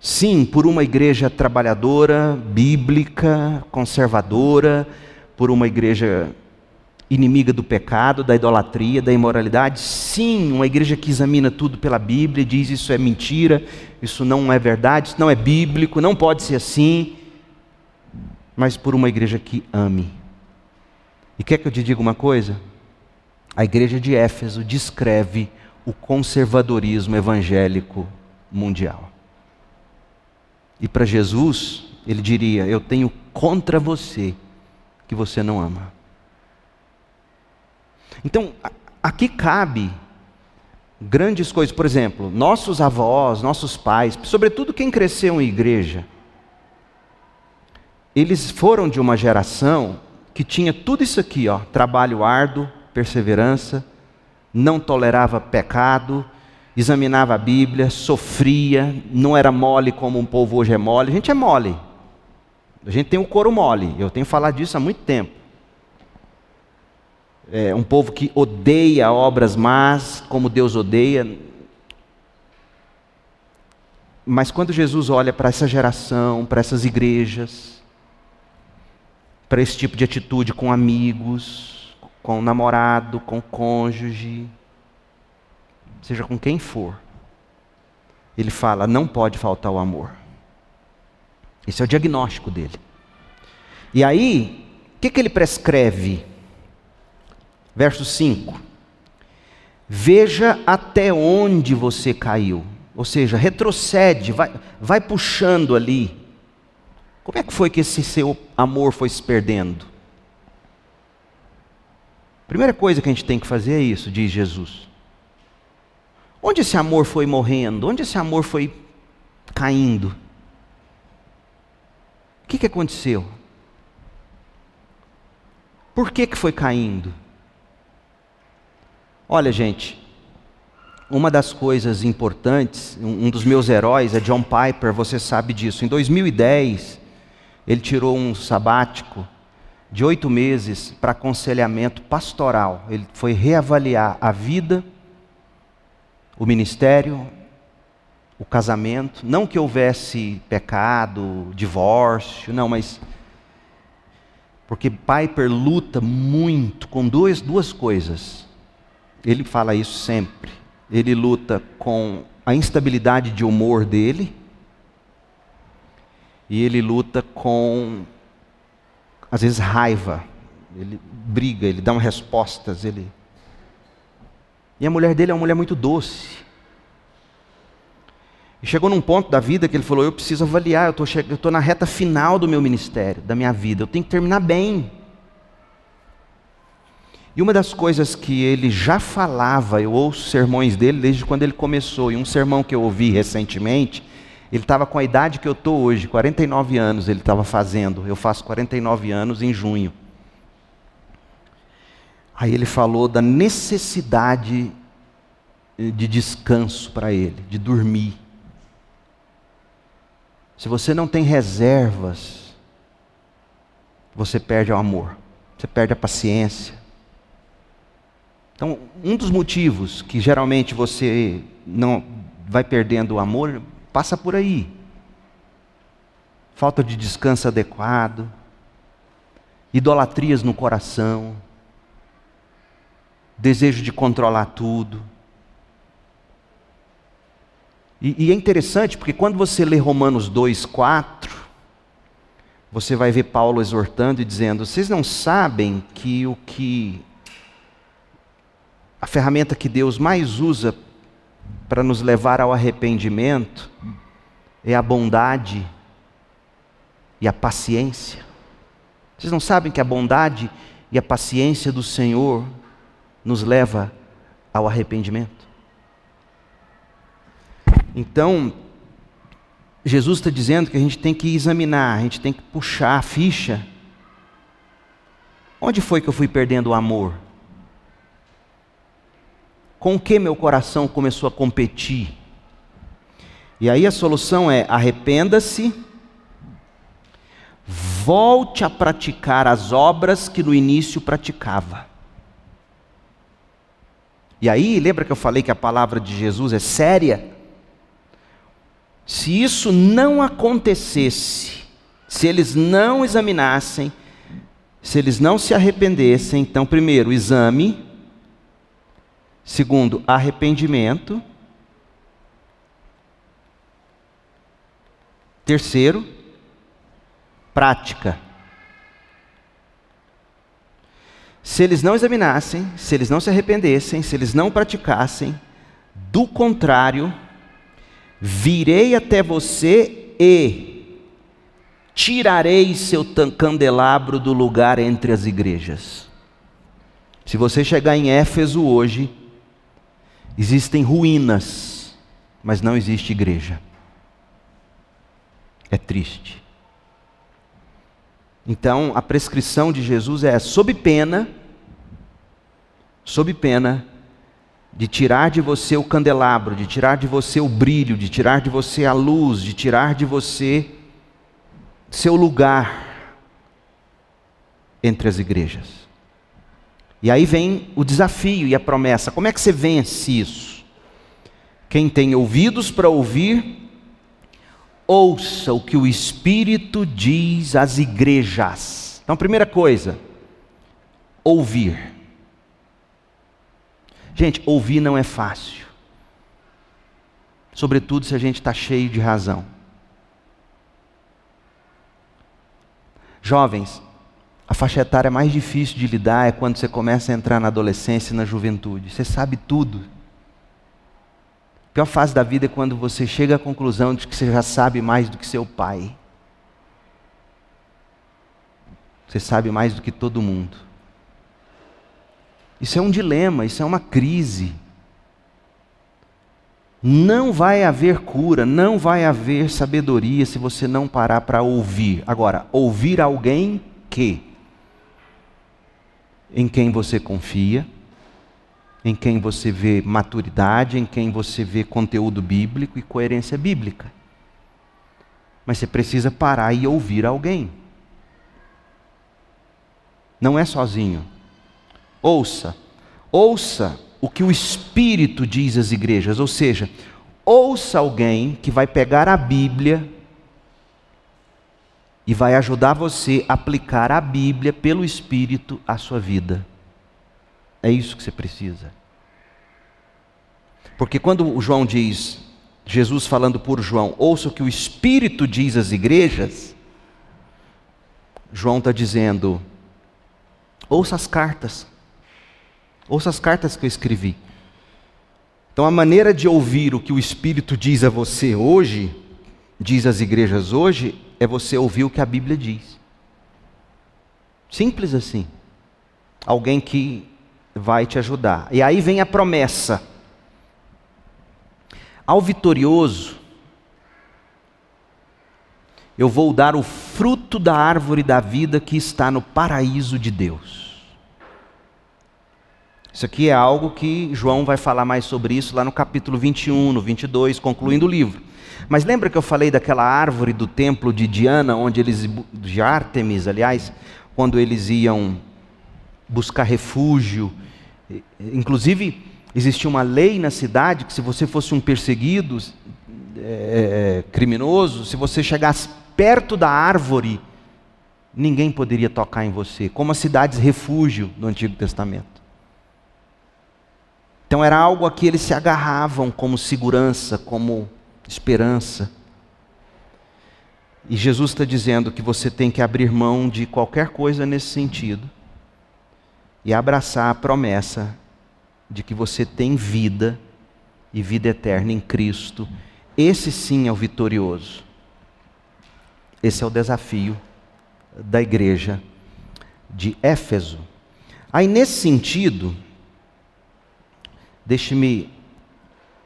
Sim, por uma igreja trabalhadora, bíblica, conservadora, por uma igreja inimiga do pecado, da idolatria, da imoralidade. Sim, uma igreja que examina tudo pela Bíblia, diz isso é mentira, isso não é verdade, isso não é bíblico, não pode ser assim. Mas por uma igreja que ame. E quer que eu te diga uma coisa? A igreja de Éfeso descreve o conservadorismo evangélico mundial. E para Jesus, ele diria: Eu tenho contra você que você não ama. Então, aqui cabe grandes coisas. Por exemplo, nossos avós, nossos pais, sobretudo quem cresceu em igreja, eles foram de uma geração que tinha tudo isso aqui, ó, trabalho árduo, perseverança, não tolerava pecado, examinava a Bíblia, sofria, não era mole como um povo hoje é mole. A gente é mole. A gente tem o couro mole. Eu tenho falado disso há muito tempo. É um povo que odeia obras más, como Deus odeia. Mas quando Jesus olha para essa geração, para essas igrejas, para esse tipo de atitude com amigos, com o namorado, com o cônjuge, seja com quem for, ele fala: não pode faltar o amor. Esse é o diagnóstico dele. E aí, o que, que ele prescreve? Verso 5: Veja até onde você caiu. Ou seja, retrocede, vai, vai puxando ali. Como é que foi que esse seu amor foi se perdendo? Primeira coisa que a gente tem que fazer é isso, diz Jesus. Onde esse amor foi morrendo? Onde esse amor foi caindo? O que, que aconteceu? Por que, que foi caindo? Olha, gente, uma das coisas importantes, um dos meus heróis é John Piper, você sabe disso. Em 2010, ele tirou um sabático de oito meses para aconselhamento pastoral. Ele foi reavaliar a vida o ministério, o casamento, não que houvesse pecado, divórcio, não, mas porque Piper luta muito com duas, duas coisas. Ele fala isso sempre. Ele luta com a instabilidade de humor dele e ele luta com às vezes raiva. Ele briga, ele dá respostas, ele e a mulher dele é uma mulher muito doce. E chegou num ponto da vida que ele falou: Eu preciso avaliar, eu estou na reta final do meu ministério, da minha vida, eu tenho que terminar bem. E uma das coisas que ele já falava, eu ouço sermões dele desde quando ele começou, e um sermão que eu ouvi recentemente, ele estava com a idade que eu estou hoje, 49 anos ele estava fazendo, eu faço 49 anos em junho. Aí ele falou da necessidade de descanso para ele, de dormir. Se você não tem reservas, você perde o amor, você perde a paciência. Então, um dos motivos que geralmente você não vai perdendo o amor passa por aí. Falta de descanso adequado, idolatrias no coração, desejo de controlar tudo. E, e, é interessante porque quando você lê Romanos 2, 4, você vai ver Paulo exortando e dizendo: vocês não sabem que o que. A ferramenta que Deus mais usa para nos levar ao arrependimento é a bondade e a paciência. Vocês não sabem que a bondade e a paciência do Senhor nos leva ao arrependimento. Então, Jesus está dizendo que a gente tem que examinar, a gente tem que puxar a ficha. Onde foi que eu fui perdendo o amor? Com o que meu coração começou a competir? E aí a solução é: arrependa-se, volte a praticar as obras que no início praticava. E aí, lembra que eu falei que a palavra de Jesus é séria? Se isso não acontecesse, se eles não examinassem, se eles não se arrependessem, então, primeiro, exame. Segundo, arrependimento. Terceiro, prática. Se eles não examinassem, se eles não se arrependessem, se eles não praticassem, do contrário, virei até você e tirarei seu candelabro do lugar entre as igrejas. Se você chegar em Éfeso hoje, existem ruínas, mas não existe igreja. É triste. Então, a prescrição de Jesus é sob pena, sob pena de tirar de você o candelabro, de tirar de você o brilho, de tirar de você a luz, de tirar de você seu lugar entre as igrejas. E aí vem o desafio e a promessa. Como é que você vence isso? Quem tem ouvidos para ouvir, ouça o que o Espírito diz às igrejas. Então, primeira coisa, ouvir. Gente, ouvir não é fácil. Sobretudo se a gente está cheio de razão. Jovens, a faixa etária mais difícil de lidar é quando você começa a entrar na adolescência e na juventude. Você sabe tudo. A pior fase da vida é quando você chega à conclusão de que você já sabe mais do que seu pai. Você sabe mais do que todo mundo. Isso é um dilema, isso é uma crise. Não vai haver cura, não vai haver sabedoria se você não parar para ouvir. Agora, ouvir alguém que em quem você confia, em quem você vê maturidade, em quem você vê conteúdo bíblico e coerência bíblica. Mas você precisa parar e ouvir alguém. Não é sozinho. Ouça. Ouça o que o Espírito diz às igrejas, ou seja, ouça alguém que vai pegar a Bíblia e vai ajudar você a aplicar a Bíblia pelo Espírito à sua vida. É isso que você precisa. Porque quando o João diz, Jesus falando por João, ouça o que o Espírito diz às igrejas, João está dizendo, ouça as cartas. Ouça as cartas que eu escrevi. Então, a maneira de ouvir o que o Espírito diz a você hoje, diz às igrejas hoje, é você ouvir o que a Bíblia diz. Simples assim. Alguém que vai te ajudar. E aí vem a promessa. Ao vitorioso, eu vou dar o fruto da árvore da vida que está no paraíso de Deus. Isso aqui é algo que João vai falar mais sobre isso lá no capítulo 21, no 22, concluindo o livro. Mas lembra que eu falei daquela árvore do templo de Diana, onde eles de Ártemis, aliás, quando eles iam buscar refúgio, inclusive existia uma lei na cidade que se você fosse um perseguido, é, criminoso, se você chegasse perto da árvore, ninguém poderia tocar em você, como as cidades refúgio do Antigo Testamento. Então era algo a que eles se agarravam como segurança, como esperança. E Jesus está dizendo que você tem que abrir mão de qualquer coisa nesse sentido e abraçar a promessa de que você tem vida e vida eterna em Cristo. Esse sim é o vitorioso. Esse é o desafio da igreja de Éfeso. Aí, nesse sentido, Deixe-me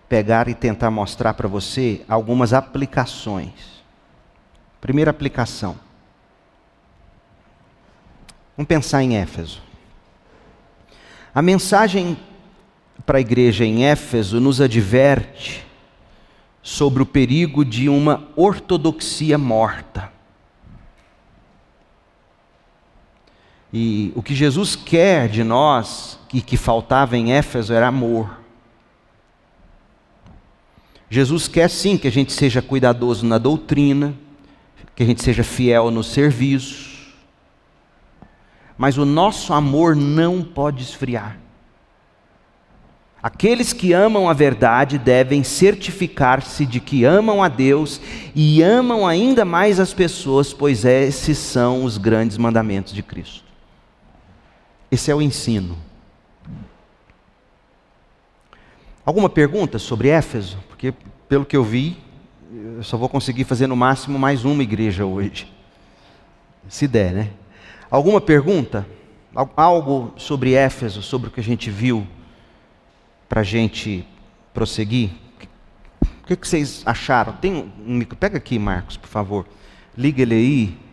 pegar e tentar mostrar para você algumas aplicações. Primeira aplicação. Vamos pensar em Éfeso. A mensagem para a igreja em Éfeso nos adverte sobre o perigo de uma ortodoxia morta. E o que Jesus quer de nós, e que faltava em Éfeso, era amor. Jesus quer sim que a gente seja cuidadoso na doutrina, que a gente seja fiel no serviço, mas o nosso amor não pode esfriar. Aqueles que amam a verdade devem certificar-se de que amam a Deus e amam ainda mais as pessoas, pois esses são os grandes mandamentos de Cristo. Esse é o ensino. Alguma pergunta sobre Éfeso? Porque, pelo que eu vi, eu só vou conseguir fazer no máximo mais uma igreja hoje. Se der, né? Alguma pergunta? Algo sobre Éfeso, sobre o que a gente viu, para a gente prosseguir? O que, que vocês acharam? Tem um, pega aqui, Marcos, por favor. Liga ele aí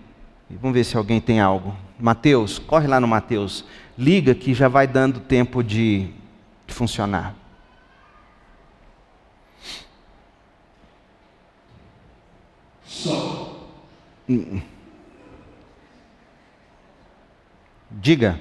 Vamos ver se alguém tem algo. Mateus, corre lá no Mateus. Liga que já vai dando tempo de, de funcionar. Só. Diga.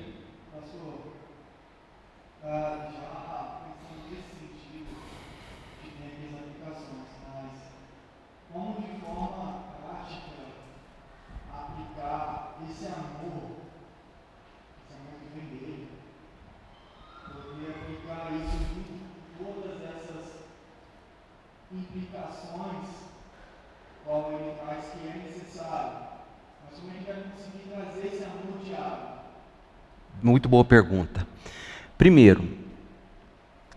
Muito boa pergunta. Primeiro,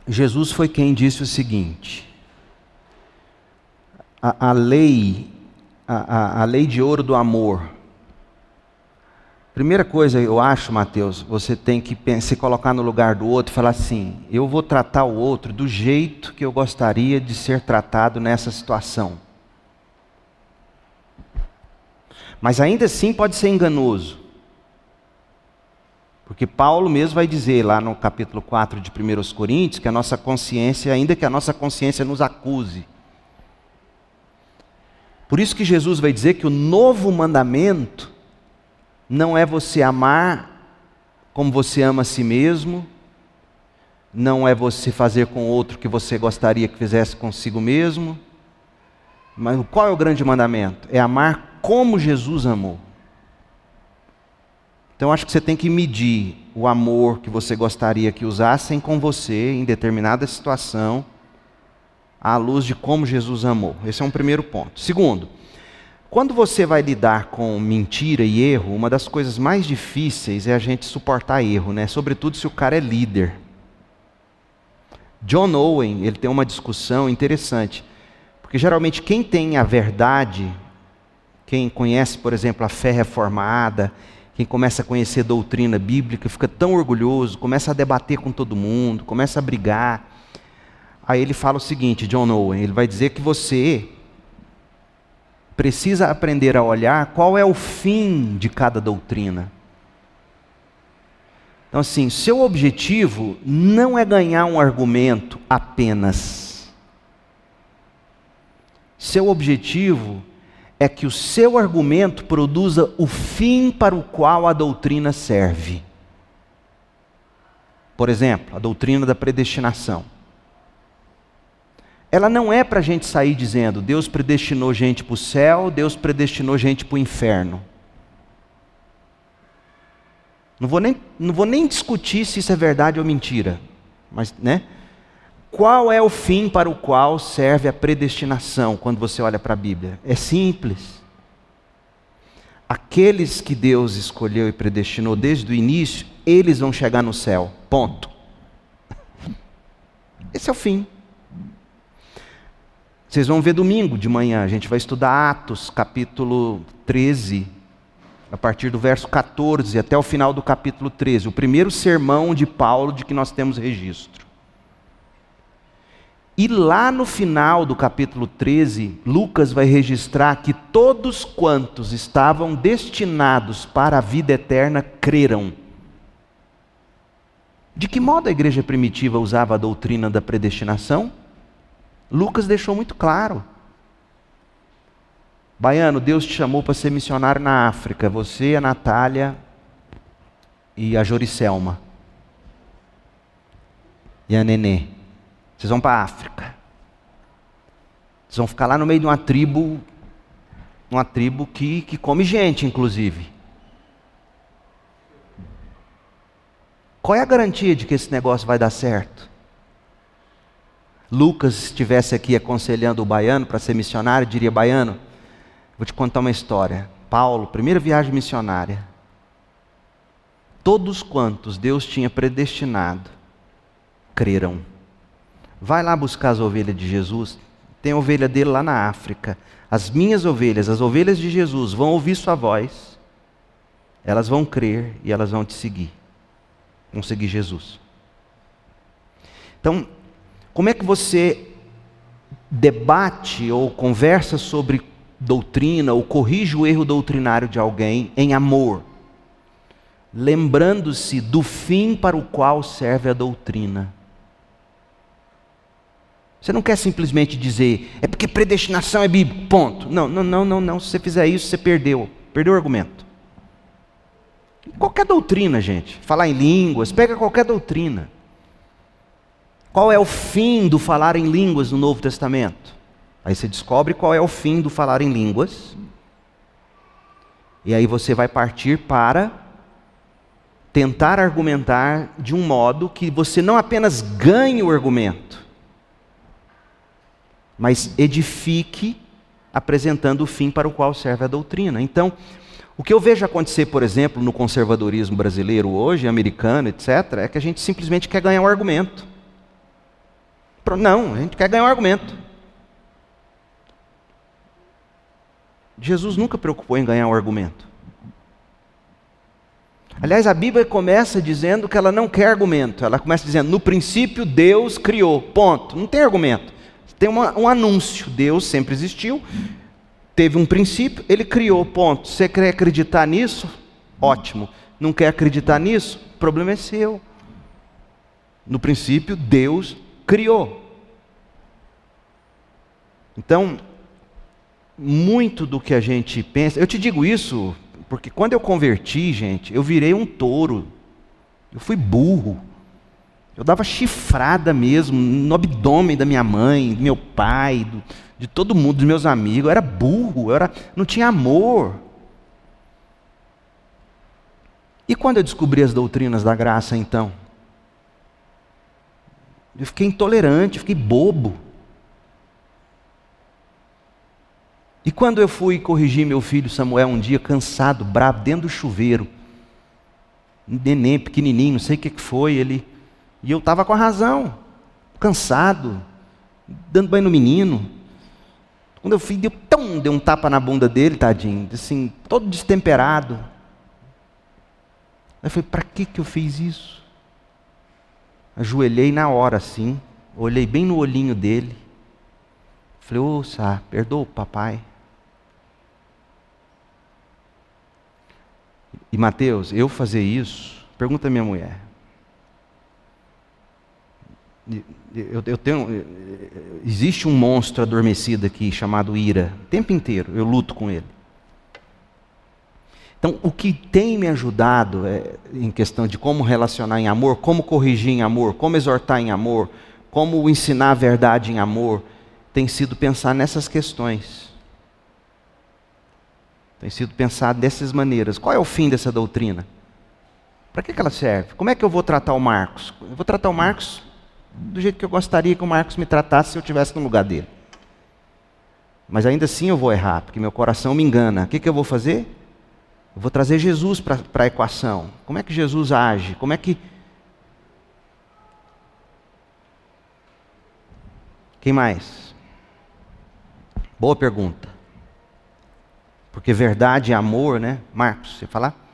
Jesus foi quem disse o seguinte: a, a lei, a, a lei de ouro do amor. Primeira coisa, eu acho, Mateus, você tem que se colocar no lugar do outro e falar assim: eu vou tratar o outro do jeito que eu gostaria de ser tratado nessa situação. Mas ainda assim pode ser enganoso. Porque Paulo mesmo vai dizer lá no capítulo 4 de 1 Coríntios que a nossa consciência, ainda que a nossa consciência nos acuse. Por isso que Jesus vai dizer que o novo mandamento não é você amar como você ama a si mesmo, não é você fazer com outro que você gostaria que fizesse consigo mesmo. Mas qual é o grande mandamento? É amar como Jesus amou. Então acho que você tem que medir o amor que você gostaria que usassem com você em determinada situação, à luz de como Jesus amou. Esse é um primeiro ponto. Segundo, quando você vai lidar com mentira e erro, uma das coisas mais difíceis é a gente suportar erro, né? Sobretudo se o cara é líder. John Owen, ele tem uma discussão interessante, porque geralmente quem tem a verdade, quem conhece, por exemplo, a fé reformada, quem começa a conhecer doutrina bíblica fica tão orgulhoso, começa a debater com todo mundo, começa a brigar. Aí ele fala o seguinte, John Owen, ele vai dizer que você precisa aprender a olhar qual é o fim de cada doutrina. Então, assim, seu objetivo não é ganhar um argumento apenas. Seu objetivo é que o seu argumento produza o fim para o qual a doutrina serve. Por exemplo, a doutrina da predestinação. Ela não é para a gente sair dizendo Deus predestinou gente para o céu, Deus predestinou gente para o inferno. Não vou, nem, não vou nem discutir se isso é verdade ou mentira. Mas, né? Qual é o fim para o qual serve a predestinação quando você olha para a Bíblia? É simples. Aqueles que Deus escolheu e predestinou desde o início, eles vão chegar no céu. Ponto. Esse é o fim. Vocês vão ver domingo de manhã, a gente vai estudar Atos, capítulo 13, a partir do verso 14 até o final do capítulo 13, o primeiro sermão de Paulo de que nós temos registro. E lá no final do capítulo 13, Lucas vai registrar que todos quantos estavam destinados para a vida eterna creram. De que modo a igreja primitiva usava a doutrina da predestinação? Lucas deixou muito claro. Baiano, Deus te chamou para ser missionário na África, você, a Natália e a Joricelma. E a Nenê. Vocês vão para a África. Vocês vão ficar lá no meio de uma tribo, uma tribo que, que come gente, inclusive. Qual é a garantia de que esse negócio vai dar certo? Lucas estivesse aqui aconselhando o baiano para ser missionário, diria: Baiano, vou te contar uma história. Paulo, primeira viagem missionária. Todos quantos Deus tinha predestinado creram. Vai lá buscar as ovelhas de Jesus. Tem a ovelha dele lá na África. As minhas ovelhas, as ovelhas de Jesus, vão ouvir sua voz. Elas vão crer e elas vão te seguir. Vão seguir Jesus. Então, como é que você debate ou conversa sobre doutrina ou corrige o erro doutrinário de alguém em amor, lembrando-se do fim para o qual serve a doutrina. Você não quer simplesmente dizer, é porque predestinação é bíblico, ponto. Não, não, não, não, não. Se você fizer isso, você perdeu. Perdeu o argumento. Qualquer doutrina, gente. Falar em línguas, pega qualquer doutrina. Qual é o fim do falar em línguas no Novo Testamento? Aí você descobre qual é o fim do falar em línguas. E aí você vai partir para tentar argumentar de um modo que você não apenas ganhe o argumento, mas edifique apresentando o fim para o qual serve a doutrina. Então, o que eu vejo acontecer, por exemplo, no conservadorismo brasileiro hoje, americano, etc., é que a gente simplesmente quer ganhar um argumento. Não, a gente quer ganhar um argumento. Jesus nunca preocupou em ganhar um argumento. Aliás, a Bíblia começa dizendo que ela não quer argumento. Ela começa dizendo: no princípio Deus criou. Ponto. Não tem argumento. Tem uma, um anúncio: Deus sempre existiu, teve um princípio, ele criou, ponto. Você quer acreditar nisso? Ótimo. Não quer acreditar nisso? O problema é seu. No princípio, Deus criou. Então, muito do que a gente pensa, eu te digo isso porque quando eu converti, gente, eu virei um touro. Eu fui burro. Eu dava chifrada mesmo no abdômen da minha mãe, do meu pai, do, de todo mundo, dos meus amigos. Eu era burro, eu era, não tinha amor. E quando eu descobri as doutrinas da graça, então? Eu fiquei intolerante, fiquei bobo. E quando eu fui corrigir meu filho Samuel um dia, cansado, bravo, dentro do chuveiro, neném pequenininho, não sei o que foi, ele e eu estava com a razão, cansado, dando banho no menino. Quando eu fui, deu, tão, deu um tapa na bunda dele, tadinho, assim, todo destemperado. Eu falei, para que, que eu fiz isso? Ajoelhei na hora assim, olhei bem no olhinho dele. Falei, ô, Sá, perdoa o papai. E Mateus, eu fazer isso, pergunta a minha mulher. Eu, eu tenho, existe um monstro adormecido aqui chamado ira. O tempo inteiro eu luto com ele. Então, o que tem me ajudado é, em questão de como relacionar em amor, como corrigir em amor, como exortar em amor, como ensinar a verdade em amor, tem sido pensar nessas questões. Tem sido pensar dessas maneiras. Qual é o fim dessa doutrina? Para que, que ela serve? Como é que eu vou tratar o Marcos? Eu vou tratar o Marcos do jeito que eu gostaria que o Marcos me tratasse se eu estivesse no lugar dele. Mas ainda assim eu vou errar, porque meu coração me engana. O que, que eu vou fazer? Eu vou trazer Jesus para a equação. Como é que Jesus age? Como é que. Quem mais? Boa pergunta. Porque verdade e amor, né? Marcos, você falar?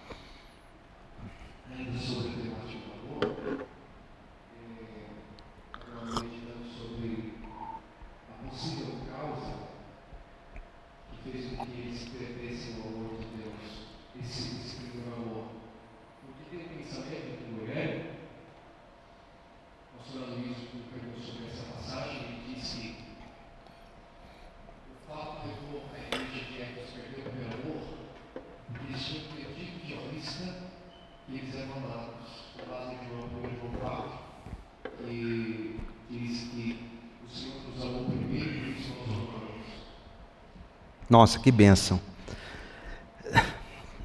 Nossa, que bênção.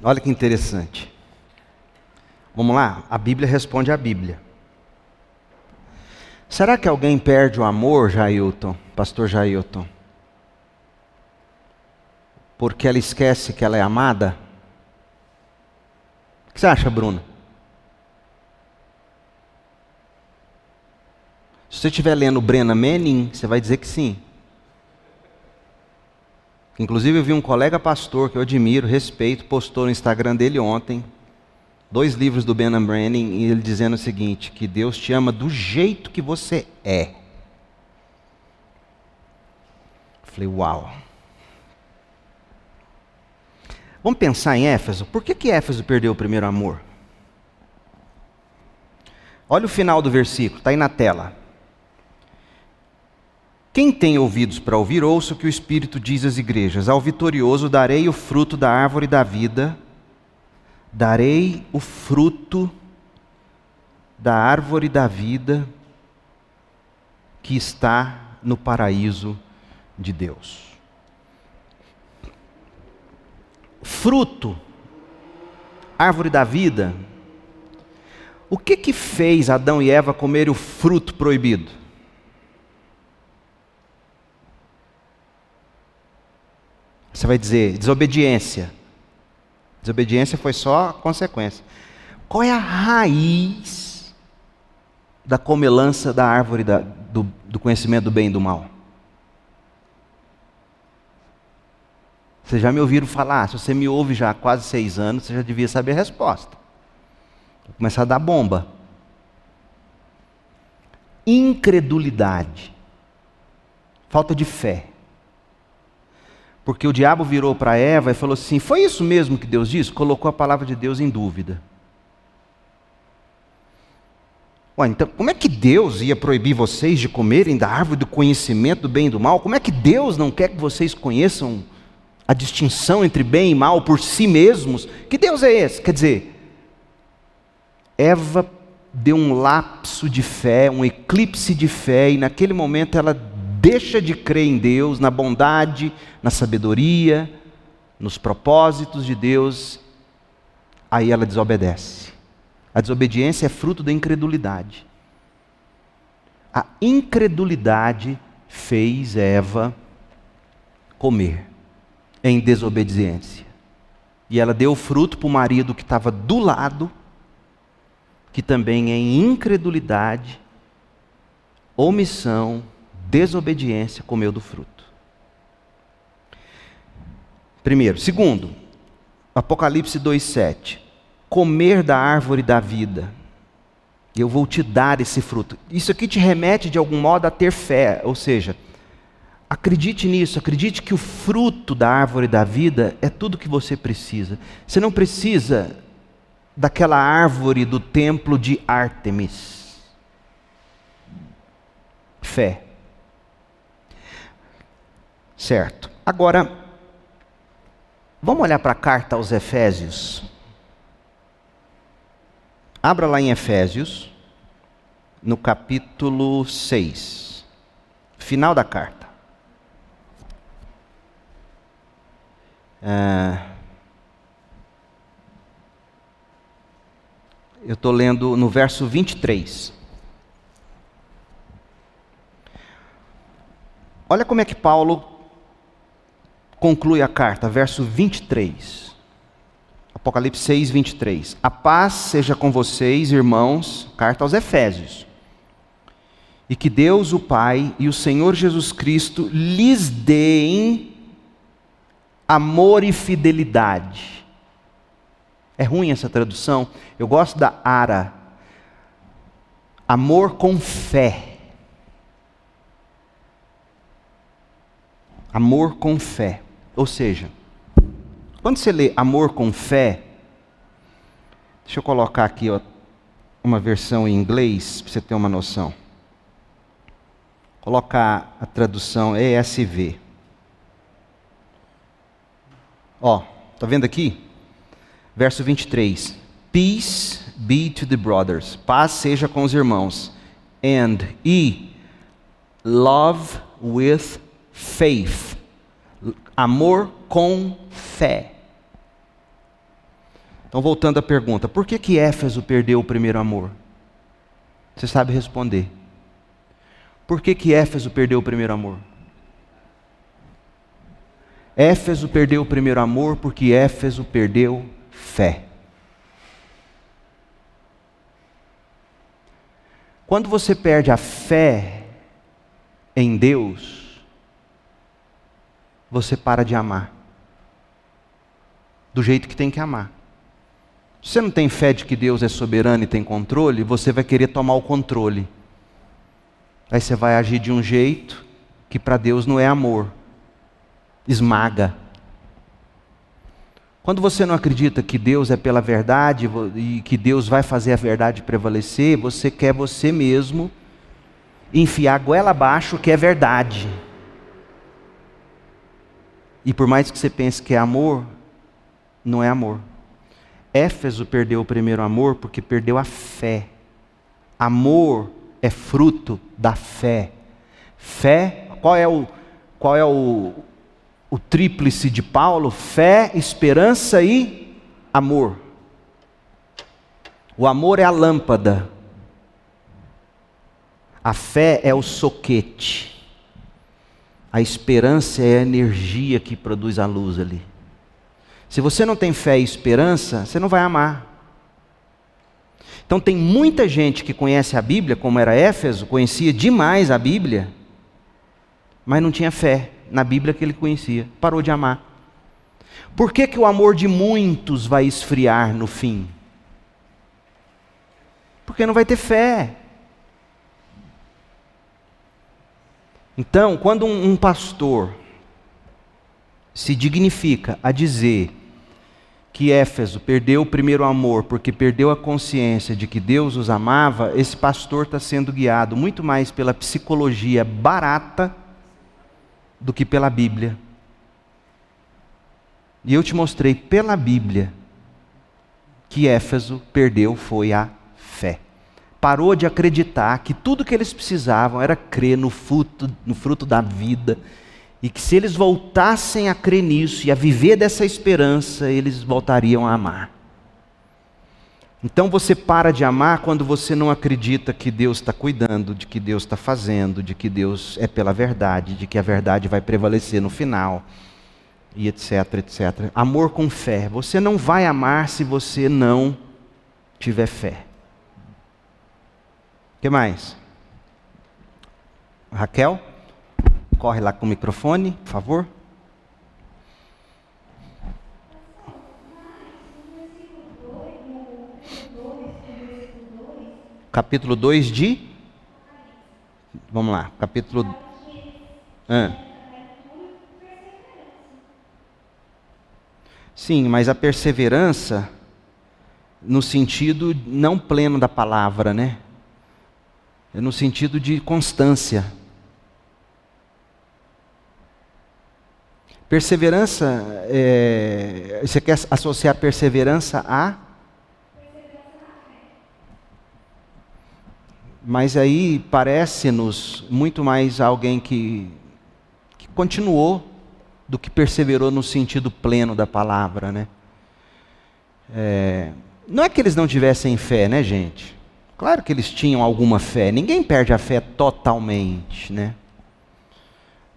Olha que interessante. Vamos lá? A Bíblia responde à Bíblia. Será que alguém perde o amor, Jailton, pastor Jailton? Porque ela esquece que ela é amada? O que você acha, Bruno? Se você estiver lendo Brenna Manning, você vai dizer que sim. Inclusive, eu vi um colega pastor que eu admiro, respeito, postou no Instagram dele ontem, dois livros do Ben Branning, e ele dizendo o seguinte: que Deus te ama do jeito que você é. Falei, uau. Vamos pensar em Éfeso. Por que, que Éfeso perdeu o primeiro amor? Olha o final do versículo, está aí na tela. Quem tem ouvidos para ouvir, ouça o que o Espírito diz às igrejas. Ao vitorioso darei o fruto da árvore da vida, darei o fruto da árvore da vida que está no paraíso de Deus. Fruto, árvore da vida. O que que fez Adão e Eva comer o fruto proibido? Você vai dizer desobediência. Desobediência foi só consequência. Qual é a raiz da comelança da árvore da, do, do conhecimento do bem e do mal? Vocês já me ouviram falar? Se você me ouve já há quase seis anos, você já devia saber a resposta. Vou começar a dar bomba. Incredulidade. Falta de fé. Porque o diabo virou para Eva e falou assim: Foi isso mesmo que Deus disse? Colocou a palavra de Deus em dúvida. Ué, então, como é que Deus ia proibir vocês de comerem da árvore do conhecimento do bem e do mal? Como é que Deus não quer que vocês conheçam a distinção entre bem e mal por si mesmos? Que Deus é esse? Quer dizer, Eva deu um lapso de fé, um eclipse de fé, e naquele momento ela deixa de crer em Deus, na bondade, na sabedoria, nos propósitos de Deus, aí ela desobedece. A desobediência é fruto da incredulidade. A incredulidade fez Eva comer em desobediência. E ela deu fruto para o marido que estava do lado, que também em incredulidade, omissão, desobediência, comeu do fruto. Primeiro. Segundo, Apocalipse 2,7. Comer da árvore da vida. Eu vou te dar esse fruto. Isso aqui te remete de algum modo a ter fé, ou seja, acredite nisso, acredite que o fruto da árvore da vida é tudo que você precisa. Você não precisa daquela árvore do templo de Ártemis. Fé. Certo. Agora, vamos olhar para a carta aos Efésios. Abra lá em Efésios, no capítulo 6, final da carta. Ah, eu estou lendo no verso 23. Olha como é que Paulo conclui a carta, verso 23. Apocalipse 6, 23. A paz seja com vocês, irmãos, carta aos Efésios. E que Deus, o Pai e o Senhor Jesus Cristo lhes deem amor e fidelidade. É ruim essa tradução. Eu gosto da ara. Amor com fé. Amor com fé. Ou seja, quando você lê amor com fé, deixa eu colocar aqui ó, uma versão em inglês para você ter uma noção. Colocar a tradução ESV. Ó, tá vendo aqui? Verso 23. Peace be to the brothers. Paz seja com os irmãos. And e love with faith Amor com fé. Então, voltando à pergunta, por que, que Éfeso perdeu o primeiro amor? Você sabe responder. Por que, que Éfeso perdeu o primeiro amor? Éfeso perdeu o primeiro amor porque Éfeso perdeu fé. Quando você perde a fé em Deus, você para de amar. Do jeito que tem que amar. Se você não tem fé de que Deus é soberano e tem controle, você vai querer tomar o controle. Aí você vai agir de um jeito que para Deus não é amor. Esmaga. Quando você não acredita que Deus é pela verdade e que Deus vai fazer a verdade prevalecer, você quer você mesmo enfiar goela abaixo que é verdade. E por mais que você pense que é amor, não é amor. Éfeso perdeu o primeiro amor porque perdeu a fé. Amor é fruto da fé. Fé, qual é o, qual é o, o tríplice de Paulo? Fé, esperança e amor. O amor é a lâmpada. A fé é o soquete. A esperança é a energia que produz a luz ali. Se você não tem fé e esperança, você não vai amar. Então tem muita gente que conhece a Bíblia, como era Éfeso, conhecia demais a Bíblia, mas não tinha fé na Bíblia que ele conhecia, parou de amar. Por que, que o amor de muitos vai esfriar no fim? Porque não vai ter fé. Então, quando um, um pastor se dignifica a dizer que Éfeso perdeu o primeiro amor porque perdeu a consciência de que Deus os amava, esse pastor está sendo guiado muito mais pela psicologia barata do que pela Bíblia. E eu te mostrei pela Bíblia que Éfeso perdeu foi a fé. Parou de acreditar que tudo que eles precisavam era crer no fruto, no fruto da vida e que se eles voltassem a crer nisso e a viver dessa esperança, eles voltariam a amar. Então você para de amar quando você não acredita que Deus está cuidando, de que Deus está fazendo, de que Deus é pela verdade, de que a verdade vai prevalecer no final, e etc, etc. Amor com fé. Você não vai amar se você não tiver fé. Que mais? Raquel? Corre lá com o microfone, por favor. Capítulo 2 de. Vamos lá, capítulo. Ah. Sim, mas a perseverança, no sentido não pleno da palavra, né? É no sentido de constância. Perseverança, é, você quer associar perseverança a? Mas aí parece-nos muito mais alguém que, que continuou do que perseverou no sentido pleno da palavra, né? É, não é que eles não tivessem fé, né, gente? Claro que eles tinham alguma fé. Ninguém perde a fé totalmente, né?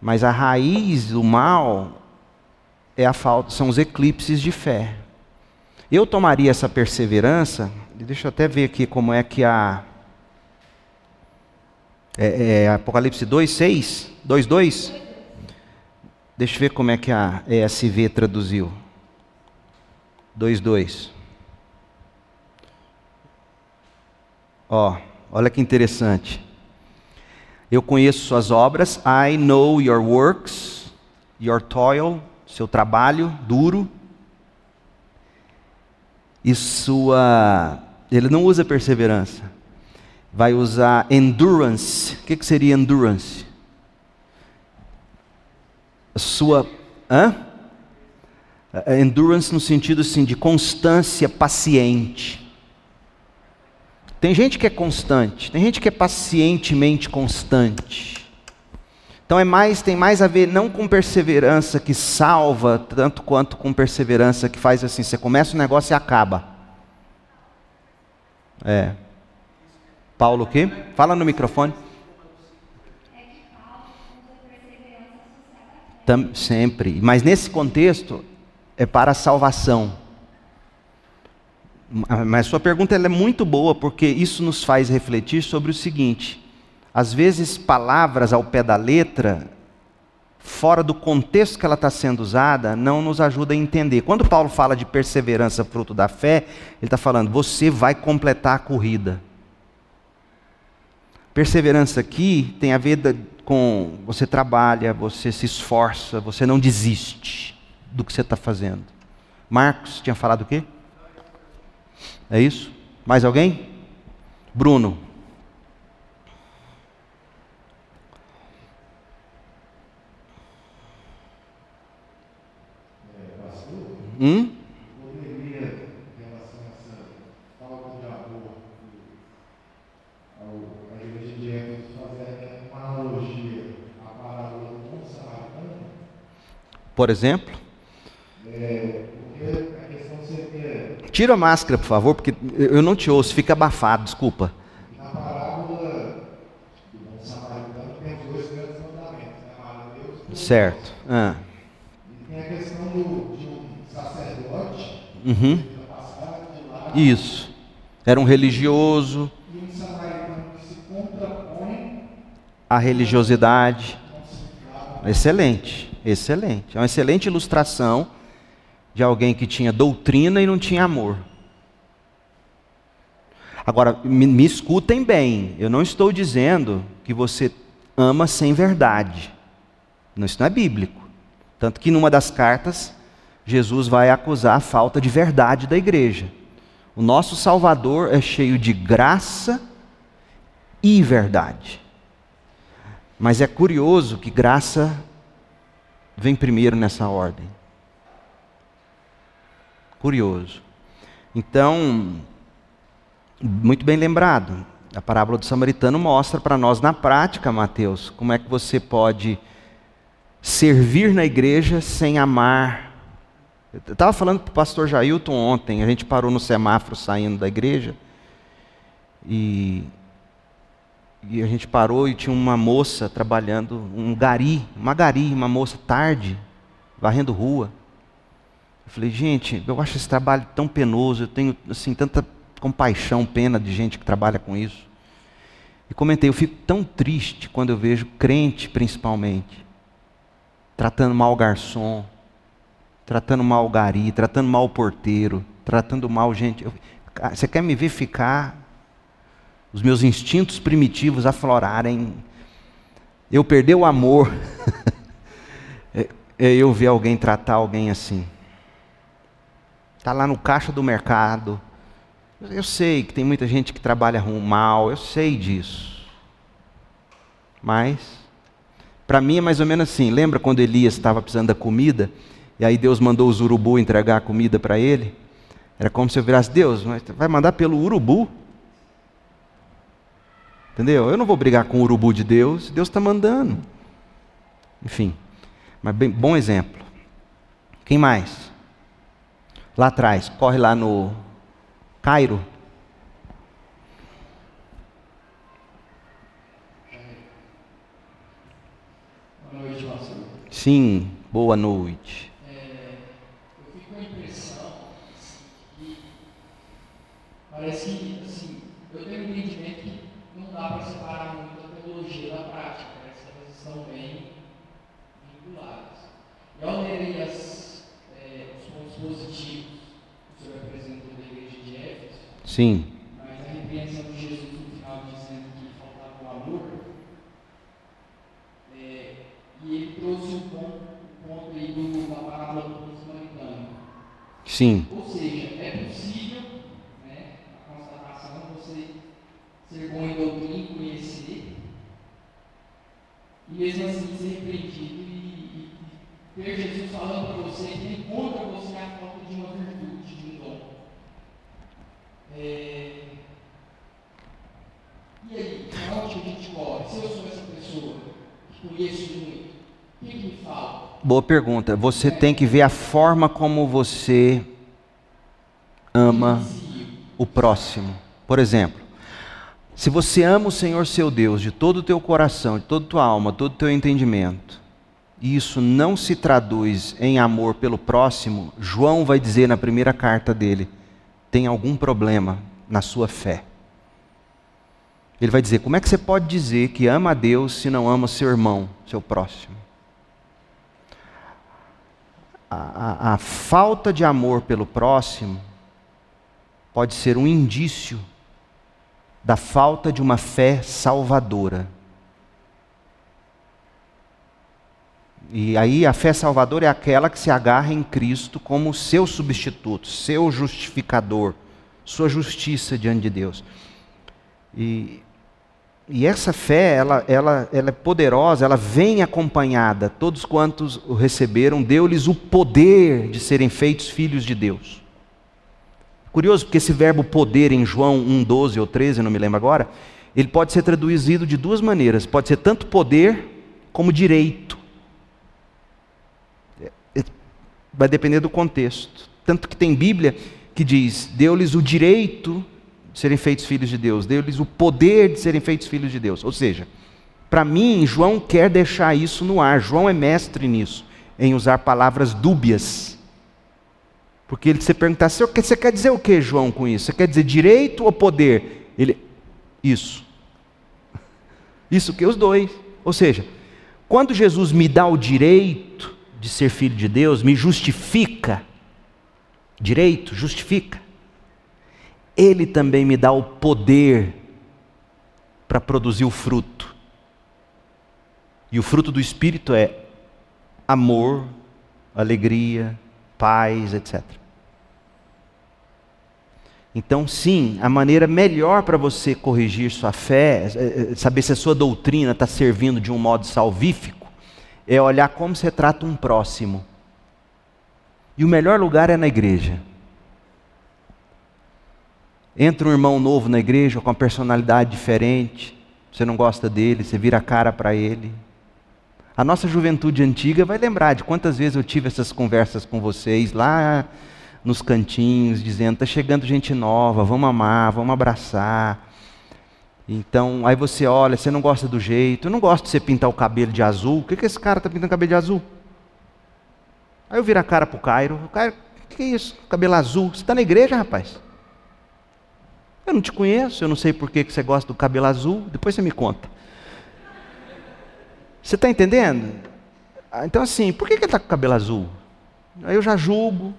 Mas a raiz do mal é a falta, são os eclipses de fé. Eu tomaria essa perseverança, deixa eu até ver aqui como é que a é, é, Apocalipse 2, 6, 2, 2. Deixa eu ver como é que a ESV traduziu. 2, 2. Ó, olha que interessante. Eu conheço suas obras, I know your works, your toil, seu trabalho duro e sua. Ele não usa perseverança, vai usar endurance. O que, que seria endurance? Sua. Hã? Endurance no sentido assim de constância paciente. Tem gente que é constante, tem gente que é pacientemente constante. Então é mais, tem mais a ver não com perseverança que salva, tanto quanto com perseverança que faz assim, você começa o negócio e acaba. É. Paulo o quê? Fala no microfone. Sempre. Mas nesse contexto é para a salvação. Mas sua pergunta é muito boa porque isso nos faz refletir sobre o seguinte: às vezes, palavras ao pé da letra, fora do contexto que ela está sendo usada, não nos ajuda a entender. Quando Paulo fala de perseverança fruto da fé, ele está falando, você vai completar a corrida. Perseverança aqui tem a ver com você trabalha, você se esforça, você não desiste do que você está fazendo. Marcos tinha falado o quê? É isso? Mais alguém? Bruno. Hum? Por exemplo? Tira a máscara, por favor, porque eu não te ouço, fica abafado, desculpa. Certo. Ah. E tem a questão do, de um sacerdote. Uhum. Isso. Era um religioso. E um samaritano que se contrapõe à religiosidade. Excelente, excelente. É uma excelente ilustração de alguém que tinha doutrina e não tinha amor. Agora, me, me, escutem bem, eu não estou dizendo que você ama sem verdade. Isso não é bíblico. Tanto que numa das cartas, Jesus vai acusar a falta de verdade da igreja. O nosso Salvador é cheio de graça e verdade. Mas é curioso que graça vem primeiro nessa ordem. Curioso. Então, muito bem lembrado. A parábola do samaritano mostra para nós na prática, Mateus, como é que você pode servir na igreja sem amar. Eu estava falando para o pastor Jailton ontem, a gente parou no semáforo saindo da igreja e, e a gente parou e tinha uma moça trabalhando, um gari, uma gari, uma moça tarde, varrendo rua. Eu falei, gente, eu acho esse trabalho tão penoso, eu tenho assim tanta compaixão, pena de gente que trabalha com isso. E comentei, eu fico tão triste quando eu vejo crente, principalmente, tratando mal o garçom, tratando mal o gari, tratando mal o porteiro, tratando mal gente. Eu, você quer me ver ficar os meus instintos primitivos aflorarem, eu perder o amor, é, é eu ver alguém tratar alguém assim. Está lá no caixa do mercado. Eu sei que tem muita gente que trabalha mal, eu sei disso. Mas, para mim é mais ou menos assim. Lembra quando Elias estava precisando da comida? E aí Deus mandou os urubu entregar a comida para ele? Era como se eu virasse, Deus, mas vai mandar pelo urubu? Entendeu? Eu não vou brigar com o urubu de Deus, Deus está mandando. Enfim, mas bem, bom exemplo. Quem mais? Lá atrás, corre lá no Cairo. Boa noite, pastor. Sim, boa noite. Eu fico com a impressão que parece que assim, eu tenho um entendimento que não dá para separar muito a teologia da prática, que elas estão bem vinculadas. Eu lerei as, é, os pontos positivos Sim. Mas a repreensão de Jesus no final dizendo que faltava o amor, é, e ele trouxe um ponto, um ponto aí do, da parábola do samaritano. Sim. Ou seja, é possível, né, a constatação, você ser bom em doutrina conhecer, e mesmo assim ser repreendido e, e ter Jesus falando para você que ele contra você a falta de uma virtude. É... E aí, a gente? Se eu sou essa pessoa que conheço muito, o que, que me fala? Boa pergunta. Você é. tem que ver a forma como você ama o próximo. Por exemplo, se você ama o Senhor seu Deus de todo o teu coração, de toda a tua alma, todo o teu entendimento, e isso não se traduz em amor pelo próximo, João vai dizer na primeira carta dele: tem algum problema na sua fé. Ele vai dizer: como é que você pode dizer que ama a Deus se não ama seu irmão, seu próximo? A, a, a falta de amor pelo próximo pode ser um indício da falta de uma fé salvadora. E aí a fé salvadora é aquela que se agarra em Cristo como seu substituto, seu justificador, sua justiça diante de Deus. E, e essa fé, ela, ela, ela é poderosa, ela vem acompanhada. Todos quantos o receberam, deu-lhes o poder de serem feitos filhos de Deus. Curioso, porque esse verbo poder em João 1, 12 ou 13, não me lembro agora, ele pode ser traduzido de duas maneiras. Pode ser tanto poder como direito. Vai depender do contexto. Tanto que tem Bíblia que diz: deu-lhes o direito de serem feitos filhos de Deus, deu-lhes o poder de serem feitos filhos de Deus. Ou seja, para mim, João quer deixar isso no ar. João é mestre nisso, em usar palavras dúbias. Porque ele se perguntar, você quer dizer o que, João, com isso? Você quer dizer direito ou poder? Ele, isso. Isso que os dois. Ou seja, quando Jesus me dá o direito de ser filho de Deus me justifica, direito, justifica. Ele também me dá o poder para produzir o fruto. E o fruto do Espírito é amor, alegria, paz, etc. Então, sim, a maneira melhor para você corrigir sua fé, é, é, saber se a sua doutrina está servindo de um modo salvífico, é olhar como você trata um próximo. E o melhor lugar é na igreja. Entra um irmão novo na igreja com uma personalidade diferente, você não gosta dele, você vira a cara para ele. A nossa juventude antiga vai lembrar de quantas vezes eu tive essas conversas com vocês lá nos cantinhos, dizendo: está chegando gente nova, vamos amar, vamos abraçar. Então, aí você olha, você não gosta do jeito, eu não gosto de você pintar o cabelo de azul. O que, que esse cara está pintando cabelo de azul? Aí eu viro a cara para o Cairo, o Cairo, o que é isso? Cabelo azul. Você está na igreja, rapaz? Eu não te conheço, eu não sei por que, que você gosta do cabelo azul, depois você me conta. Você está entendendo? Ah, então, assim, por que, que ele está com o cabelo azul? Aí eu já julgo.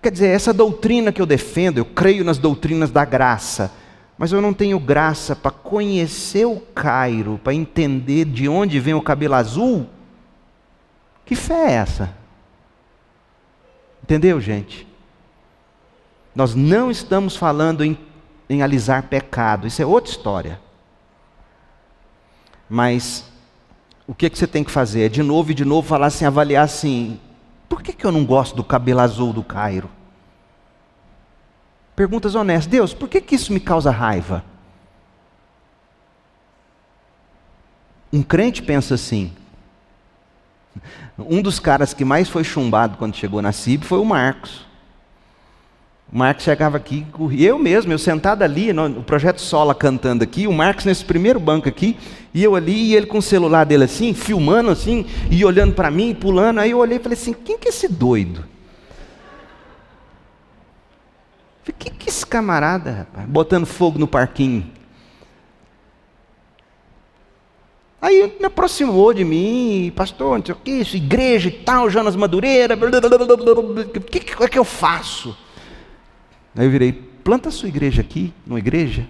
Quer dizer, essa doutrina que eu defendo, eu creio nas doutrinas da graça mas eu não tenho graça para conhecer o Cairo, para entender de onde vem o cabelo azul, que fé é essa? Entendeu, gente? Nós não estamos falando em, em alisar pecado, isso é outra história. Mas o que, que você tem que fazer? É de novo e de novo falar assim, avaliar assim: por que, que eu não gosto do cabelo azul do Cairo? Perguntas honestas. Deus, por que, que isso me causa raiva? Um crente pensa assim. Um dos caras que mais foi chumbado quando chegou na CIB foi o Marcos. O Marcos chegava aqui, eu mesmo, eu sentado ali, no, projeto Sola cantando aqui, o Marcos nesse primeiro banco aqui, e eu ali, e ele com o celular dele assim, filmando assim, e olhando para mim, pulando. Aí eu olhei e falei assim: quem que é esse doido? O que, que esse camarada, rapaz, botando fogo no parquinho? Aí me aproximou de mim, pastor, não sei o que, isso, igreja e tal, Jonas Madureira, o que, que é que eu faço? Aí eu virei, planta sua igreja aqui, numa igreja.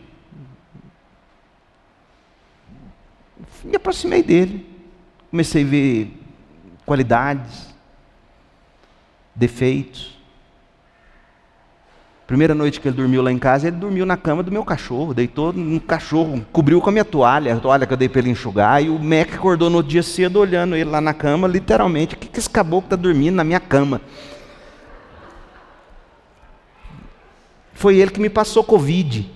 Me aproximei dele, comecei a ver qualidades, defeitos. Primeira noite que ele dormiu lá em casa, ele dormiu na cama do meu cachorro, deitou no cachorro, cobriu com a minha toalha, a toalha que eu dei para ele enxugar, e o Mac acordou no dia cedo olhando ele lá na cama, literalmente, o que, que esse caboclo está dormindo na minha cama? Foi ele que me passou Covid.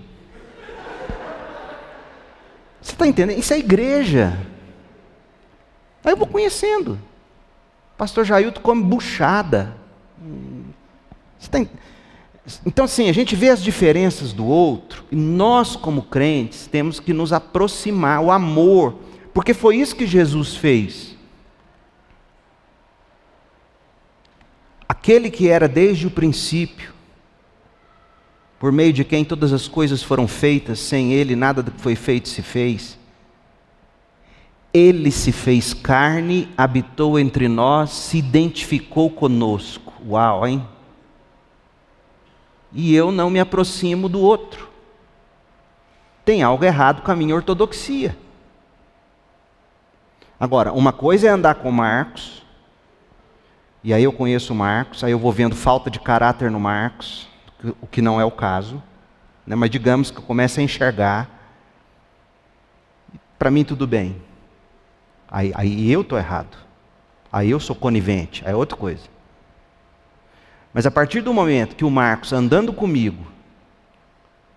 Você está entendendo? Isso é igreja. Aí eu vou conhecendo. Pastor Jailton come buchada. Você está entendendo? Então, assim, a gente vê as diferenças do outro, e nós, como crentes, temos que nos aproximar, o amor, porque foi isso que Jesus fez. Aquele que era desde o princípio, por meio de quem todas as coisas foram feitas, sem Ele nada do que foi feito se fez. Ele se fez carne, habitou entre nós, se identificou conosco. Uau, hein? E eu não me aproximo do outro. Tem algo errado com a minha ortodoxia. Agora, uma coisa é andar com Marcos, e aí eu conheço o Marcos, aí eu vou vendo falta de caráter no Marcos, o que não é o caso, né? mas digamos que eu comece a enxergar, para mim tudo bem. Aí, aí eu estou errado. Aí eu sou conivente, aí é outra coisa. Mas a partir do momento que o Marcos, andando comigo,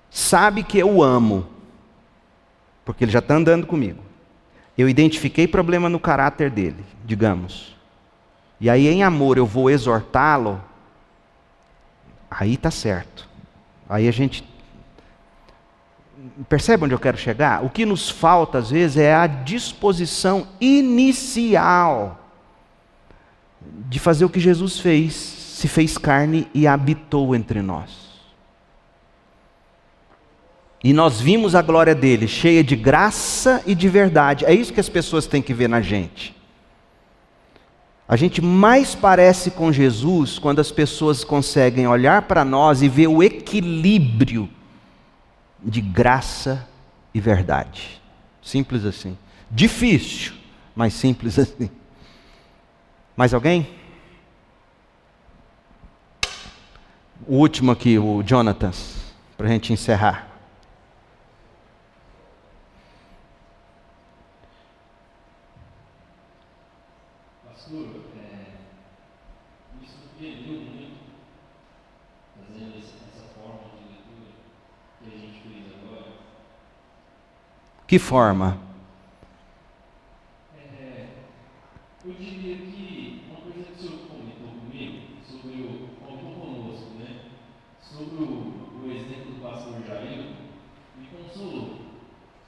sabe que eu amo, porque ele já está andando comigo, eu identifiquei problema no caráter dele, digamos, e aí em amor eu vou exortá-lo, aí está certo. Aí a gente. Percebe onde eu quero chegar? O que nos falta às vezes é a disposição inicial de fazer o que Jesus fez, se fez carne e habitou entre nós. E nós vimos a glória dele, cheia de graça e de verdade. É isso que as pessoas têm que ver na gente. A gente mais parece com Jesus quando as pessoas conseguem olhar para nós e ver o equilíbrio de graça e verdade. Simples assim. Difícil, mas simples assim. Mais alguém? O último aqui, o Jonathan, para a gente encerrar. Que forma? É, eu diria que uma coisa que o senhor comentou comigo, sobre o, comentou conosco, né? Sobre o, o exemplo do pastor Jair, me consolou.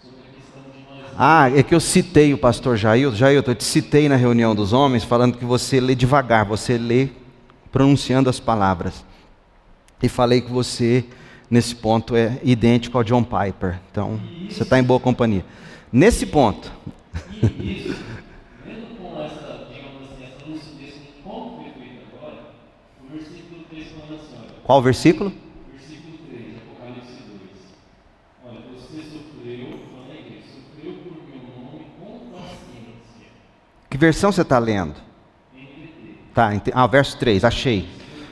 Sobre a questão de nós. Ah, é que eu citei o pastor Jair. Jair, eu te citei na reunião dos homens, falando que você lê devagar, você lê pronunciando as palavras. E falei que você nesse ponto é idêntico ao John Piper. Então, Isso. você está em boa companhia. Nesse ponto. Isso, mesmo com essa, digamos assim, essa lucidez como foi feito agora, o versículo 3 fala assim, olha, Qual? Versículo 3, Apocalipse 2. Olha, você sofreu, fala aí, sofreu por meu nome com paciência. Que versão você está lendo? Tá, ah, verso 3, achei.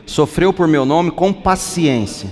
Sofreu por meu nome com paciência.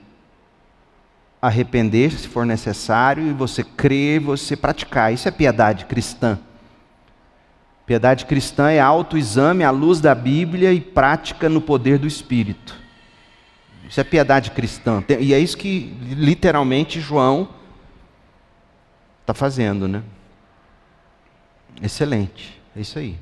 arrepender se for necessário, e você crer, você praticar. Isso é piedade cristã. Piedade cristã é autoexame à luz da Bíblia e prática no poder do Espírito. Isso é piedade cristã. E é isso que literalmente João está fazendo, né? Excelente. É isso aí.